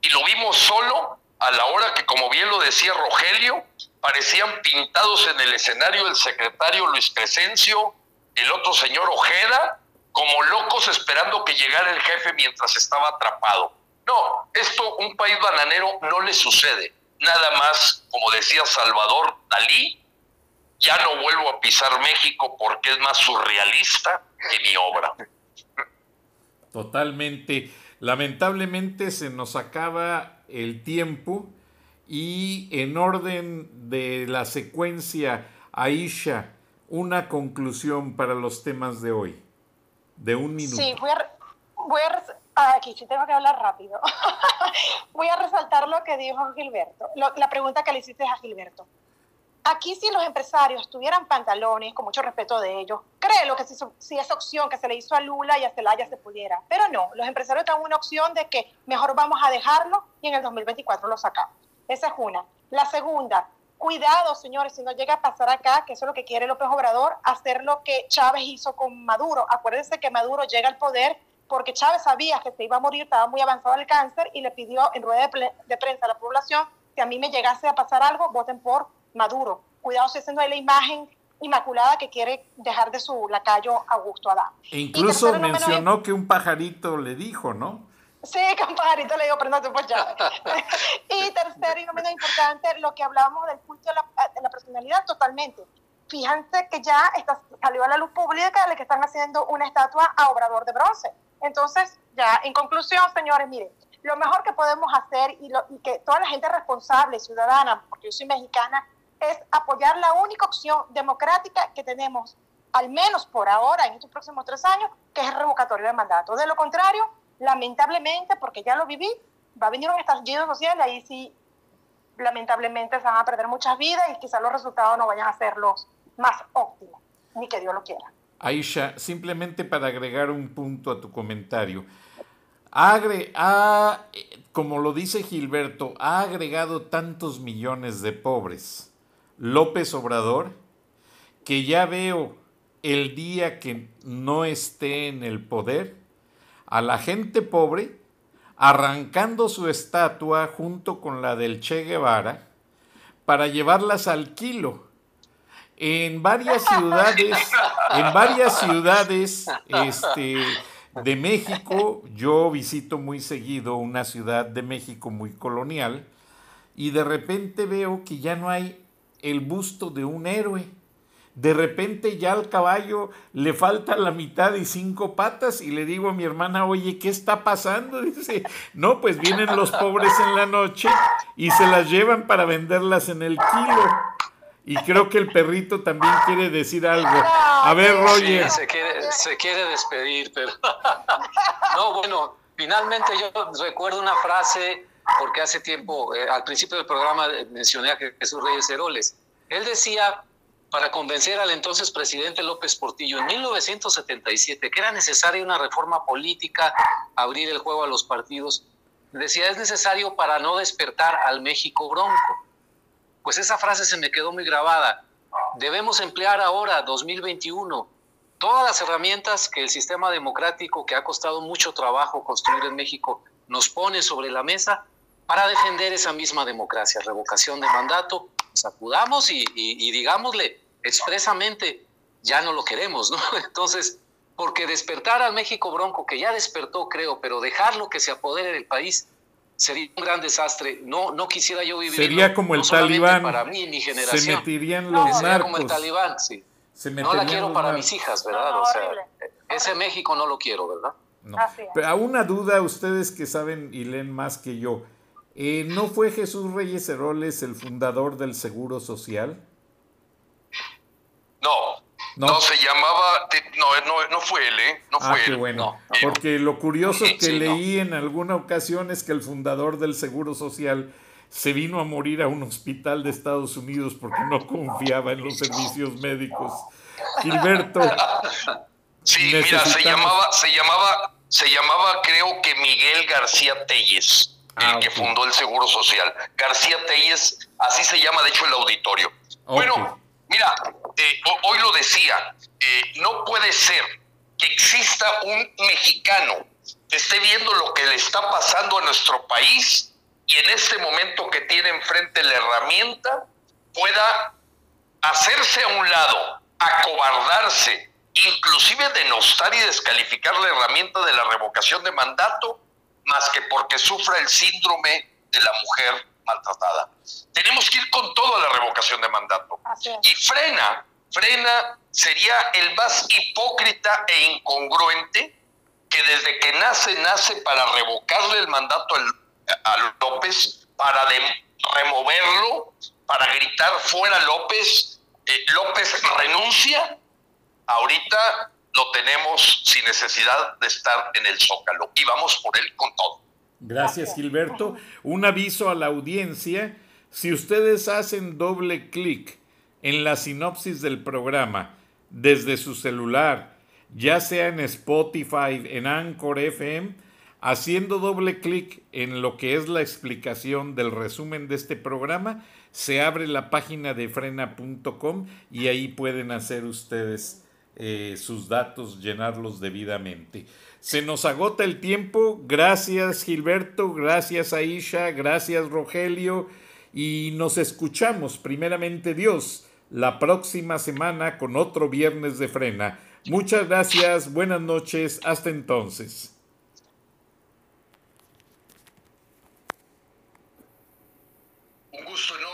Y lo vimos solo a la hora que, como bien lo decía Rogelio, parecían pintados en el escenario el secretario Luis Crescencio, el otro señor Ojeda, como locos esperando que llegara el jefe mientras estaba atrapado. No, esto un país bananero no le sucede. Nada más, como decía Salvador Dalí, ya no vuelvo a pisar México porque es más surrealista que mi obra. Totalmente. Lamentablemente se nos acaba el tiempo y en orden de la secuencia, Aisha, una conclusión para los temas de hoy, de un minuto. Sí, voy a, voy a aquí sí tengo que hablar rápido. voy a resaltar lo que dijo Gilberto, lo, la pregunta que le hiciste a Gilberto. Aquí si los empresarios tuvieran pantalones, con mucho respeto de ellos, créelo que si, esa opción que se le hizo a Lula y a Celaya se pudiera. Pero no, los empresarios dan una opción de que mejor vamos a dejarlo y en el 2024 lo sacamos. Esa es una. La segunda, cuidado, señores, si no llega a pasar acá, que eso es lo que quiere López Obrador, hacer lo que Chávez hizo con Maduro. Acuérdense que Maduro llega al poder porque Chávez sabía que se iba a morir, estaba muy avanzado el cáncer y le pidió en rueda de, de prensa a la población, si a mí me llegase a pasar algo, voten por Maduro. Cuidado si esa no es la imagen inmaculada que quiere dejar de su lacayo Augusto Adán. E incluso mencionó que un pajarito le dijo, ¿no? Sí, que un pajarito le dijo, pero no te puedes Y tercero y no menos importante, lo que hablábamos del culto de la, de la personalidad, totalmente. Fíjense que ya está, salió a la luz pública de que están haciendo una estatua a Obrador de bronce. Entonces, ya, en conclusión, señores, miren, lo mejor que podemos hacer y, lo, y que toda la gente responsable, ciudadana, porque yo soy mexicana, es apoyar la única opción democrática que tenemos, al menos por ahora, en estos próximos tres años, que es el revocatorio de mandato. De lo contrario, lamentablemente, porque ya lo viví, va a venir un estallido social y ahí sí, lamentablemente, se van a perder muchas vidas y quizás los resultados no vayan a ser los más óptimos, ni que Dios lo quiera. Aisha, simplemente para agregar un punto a tu comentario. Agre, ha, como lo dice Gilberto, ha agregado tantos millones de pobres López Obrador, que ya veo el día que no esté en el poder, a la gente pobre arrancando su estatua junto con la del Che Guevara para llevarlas al kilo. En varias ciudades, en varias ciudades este, de México, yo visito muy seguido una ciudad de México muy colonial, y de repente veo que ya no hay el busto de un héroe. De repente ya al caballo le falta la mitad y cinco patas y le digo a mi hermana, oye, ¿qué está pasando? Dice, no, pues vienen los pobres en la noche y se las llevan para venderlas en el kilo. Y creo que el perrito también quiere decir algo. A ver, Roger. Sí, se, quiere, se quiere despedir, pero... No, bueno, finalmente yo recuerdo una frase porque hace tiempo, eh, al principio del programa eh, mencioné a Jesús Reyes Heroles. Él decía, para convencer al entonces presidente López Portillo en 1977 que era necesaria una reforma política, abrir el juego a los partidos, decía, es necesario para no despertar al México bronco. Pues esa frase se me quedó muy grabada. Debemos emplear ahora, 2021, todas las herramientas que el sistema democrático, que ha costado mucho trabajo construir en México, nos pone sobre la mesa para defender esa misma democracia, revocación de mandato, sacudamos y, y, digámosle expresamente, ya no lo queremos, ¿no? Entonces, porque despertar al México bronco, que ya despertó, creo, pero dejarlo que se apodere del país, sería un gran desastre. No, no quisiera yo vivir. Sería como el talibán. Para mí, mi generación. Se meterían los no, como el talibán, sí. no la quiero para mis hijas, ¿verdad? o sea, ese México no lo quiero, ¿verdad? No. Pero a una duda, ustedes que saben y leen más que yo, eh, ¿no fue Jesús Reyes Heroles el fundador del Seguro Social? No, no, se llamaba, no, no, fue él, ¿eh? No fue ah, qué él. bueno. Porque lo curioso que leí en alguna ocasión es que el fundador del Seguro Social se vino a morir a un hospital de Estados Unidos porque no confiaba en los servicios médicos. Gilberto. Sí, mira, se llamaba, se llamaba, se llamaba creo que Miguel García Telles, el ah, que fundó el Seguro Social. García Telles, así se llama de hecho el auditorio. Bueno, Mira, eh, hoy lo decía, eh, no puede ser que exista un mexicano que esté viendo lo que le está pasando a nuestro país y en este momento que tiene enfrente la herramienta pueda hacerse a un lado, acobardarse, inclusive denostar y descalificar la herramienta de la revocación de mandato, más que porque sufra el síndrome de la mujer maltratada. Tenemos que ir con todo a la revocación de mandato. Y frena, frena sería el más hipócrita e incongruente que desde que nace, nace para revocarle el mandato a López, para removerlo, para gritar fuera López, eh, López renuncia, ahorita lo tenemos sin necesidad de estar en el zócalo y vamos por él con todo. Gracias, Gilberto. Un aviso a la audiencia. Si ustedes hacen doble clic en la sinopsis del programa desde su celular, ya sea en Spotify, en Anchor FM, haciendo doble clic en lo que es la explicación del resumen de este programa, se abre la página de frena.com y ahí pueden hacer ustedes eh, sus datos, llenarlos debidamente. Se nos agota el tiempo. Gracias Gilberto, gracias Aisha, gracias Rogelio y nos escuchamos primeramente Dios la próxima semana con otro viernes de frena. Muchas gracias, buenas noches, hasta entonces. Un gusto enorme.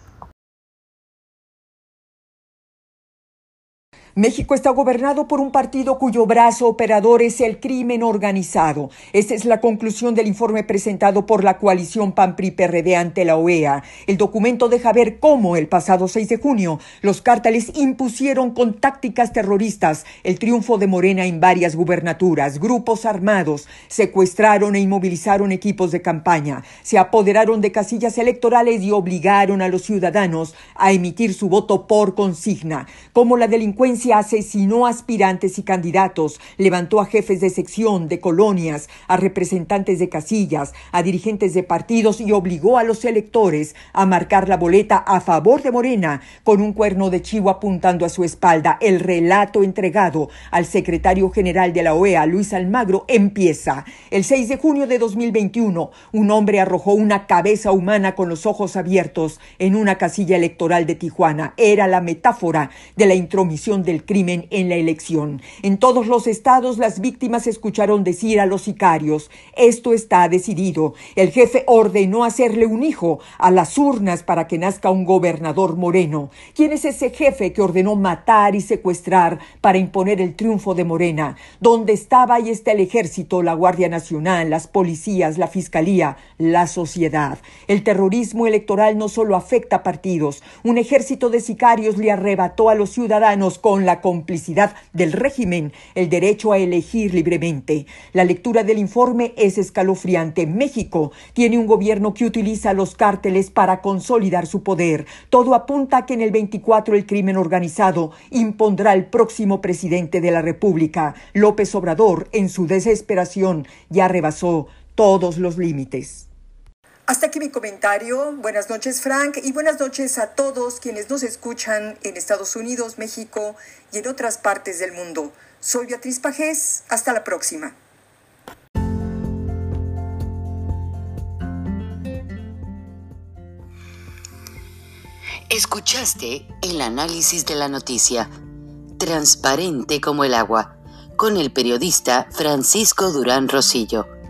México está gobernado por un partido cuyo brazo operador es el crimen organizado. Esta es la conclusión del informe presentado por la coalición PAN-PRI-PRD ante la OEA. El documento deja ver cómo el pasado 6 de junio los cárteles impusieron con tácticas terroristas el triunfo de Morena en varias gubernaturas. Grupos armados secuestraron e inmovilizaron equipos de campaña, se apoderaron de casillas electorales y obligaron a los ciudadanos a emitir su voto por consigna. Como la delincuencia asesinó aspirantes y candidatos, levantó a jefes de sección, de colonias, a representantes de casillas, a dirigentes de partidos y obligó a los electores a marcar la boleta a favor de Morena con un cuerno de chivo apuntando a su espalda. El relato entregado al secretario general de la OEA, Luis Almagro, empieza. El 6 de junio de 2021, un hombre arrojó una cabeza humana con los ojos abiertos en una casilla electoral de Tijuana. Era la metáfora de la intromisión de del crimen en la elección. En todos los estados las víctimas escucharon decir a los sicarios, esto está decidido. El jefe ordenó hacerle un hijo a las urnas para que nazca un gobernador moreno. ¿Quién es ese jefe que ordenó matar y secuestrar para imponer el triunfo de Morena? ¿Dónde estaba y está el ejército, la Guardia Nacional, las policías, la fiscalía, la sociedad? El terrorismo electoral no solo afecta a partidos. Un ejército de sicarios le arrebató a los ciudadanos con la complicidad del régimen el derecho a elegir libremente. La lectura del informe es escalofriante. México tiene un gobierno que utiliza los cárteles para consolidar su poder. Todo apunta a que en el 24 el crimen organizado impondrá al próximo presidente de la República. López Obrador, en su desesperación, ya rebasó todos los límites. Hasta aquí mi comentario. Buenas noches, Frank, y buenas noches a todos quienes nos escuchan en Estados Unidos, México y en otras partes del mundo. Soy Beatriz Pajés. Hasta la próxima. Escuchaste el análisis de la noticia, transparente como el agua, con el periodista Francisco Durán Rosillo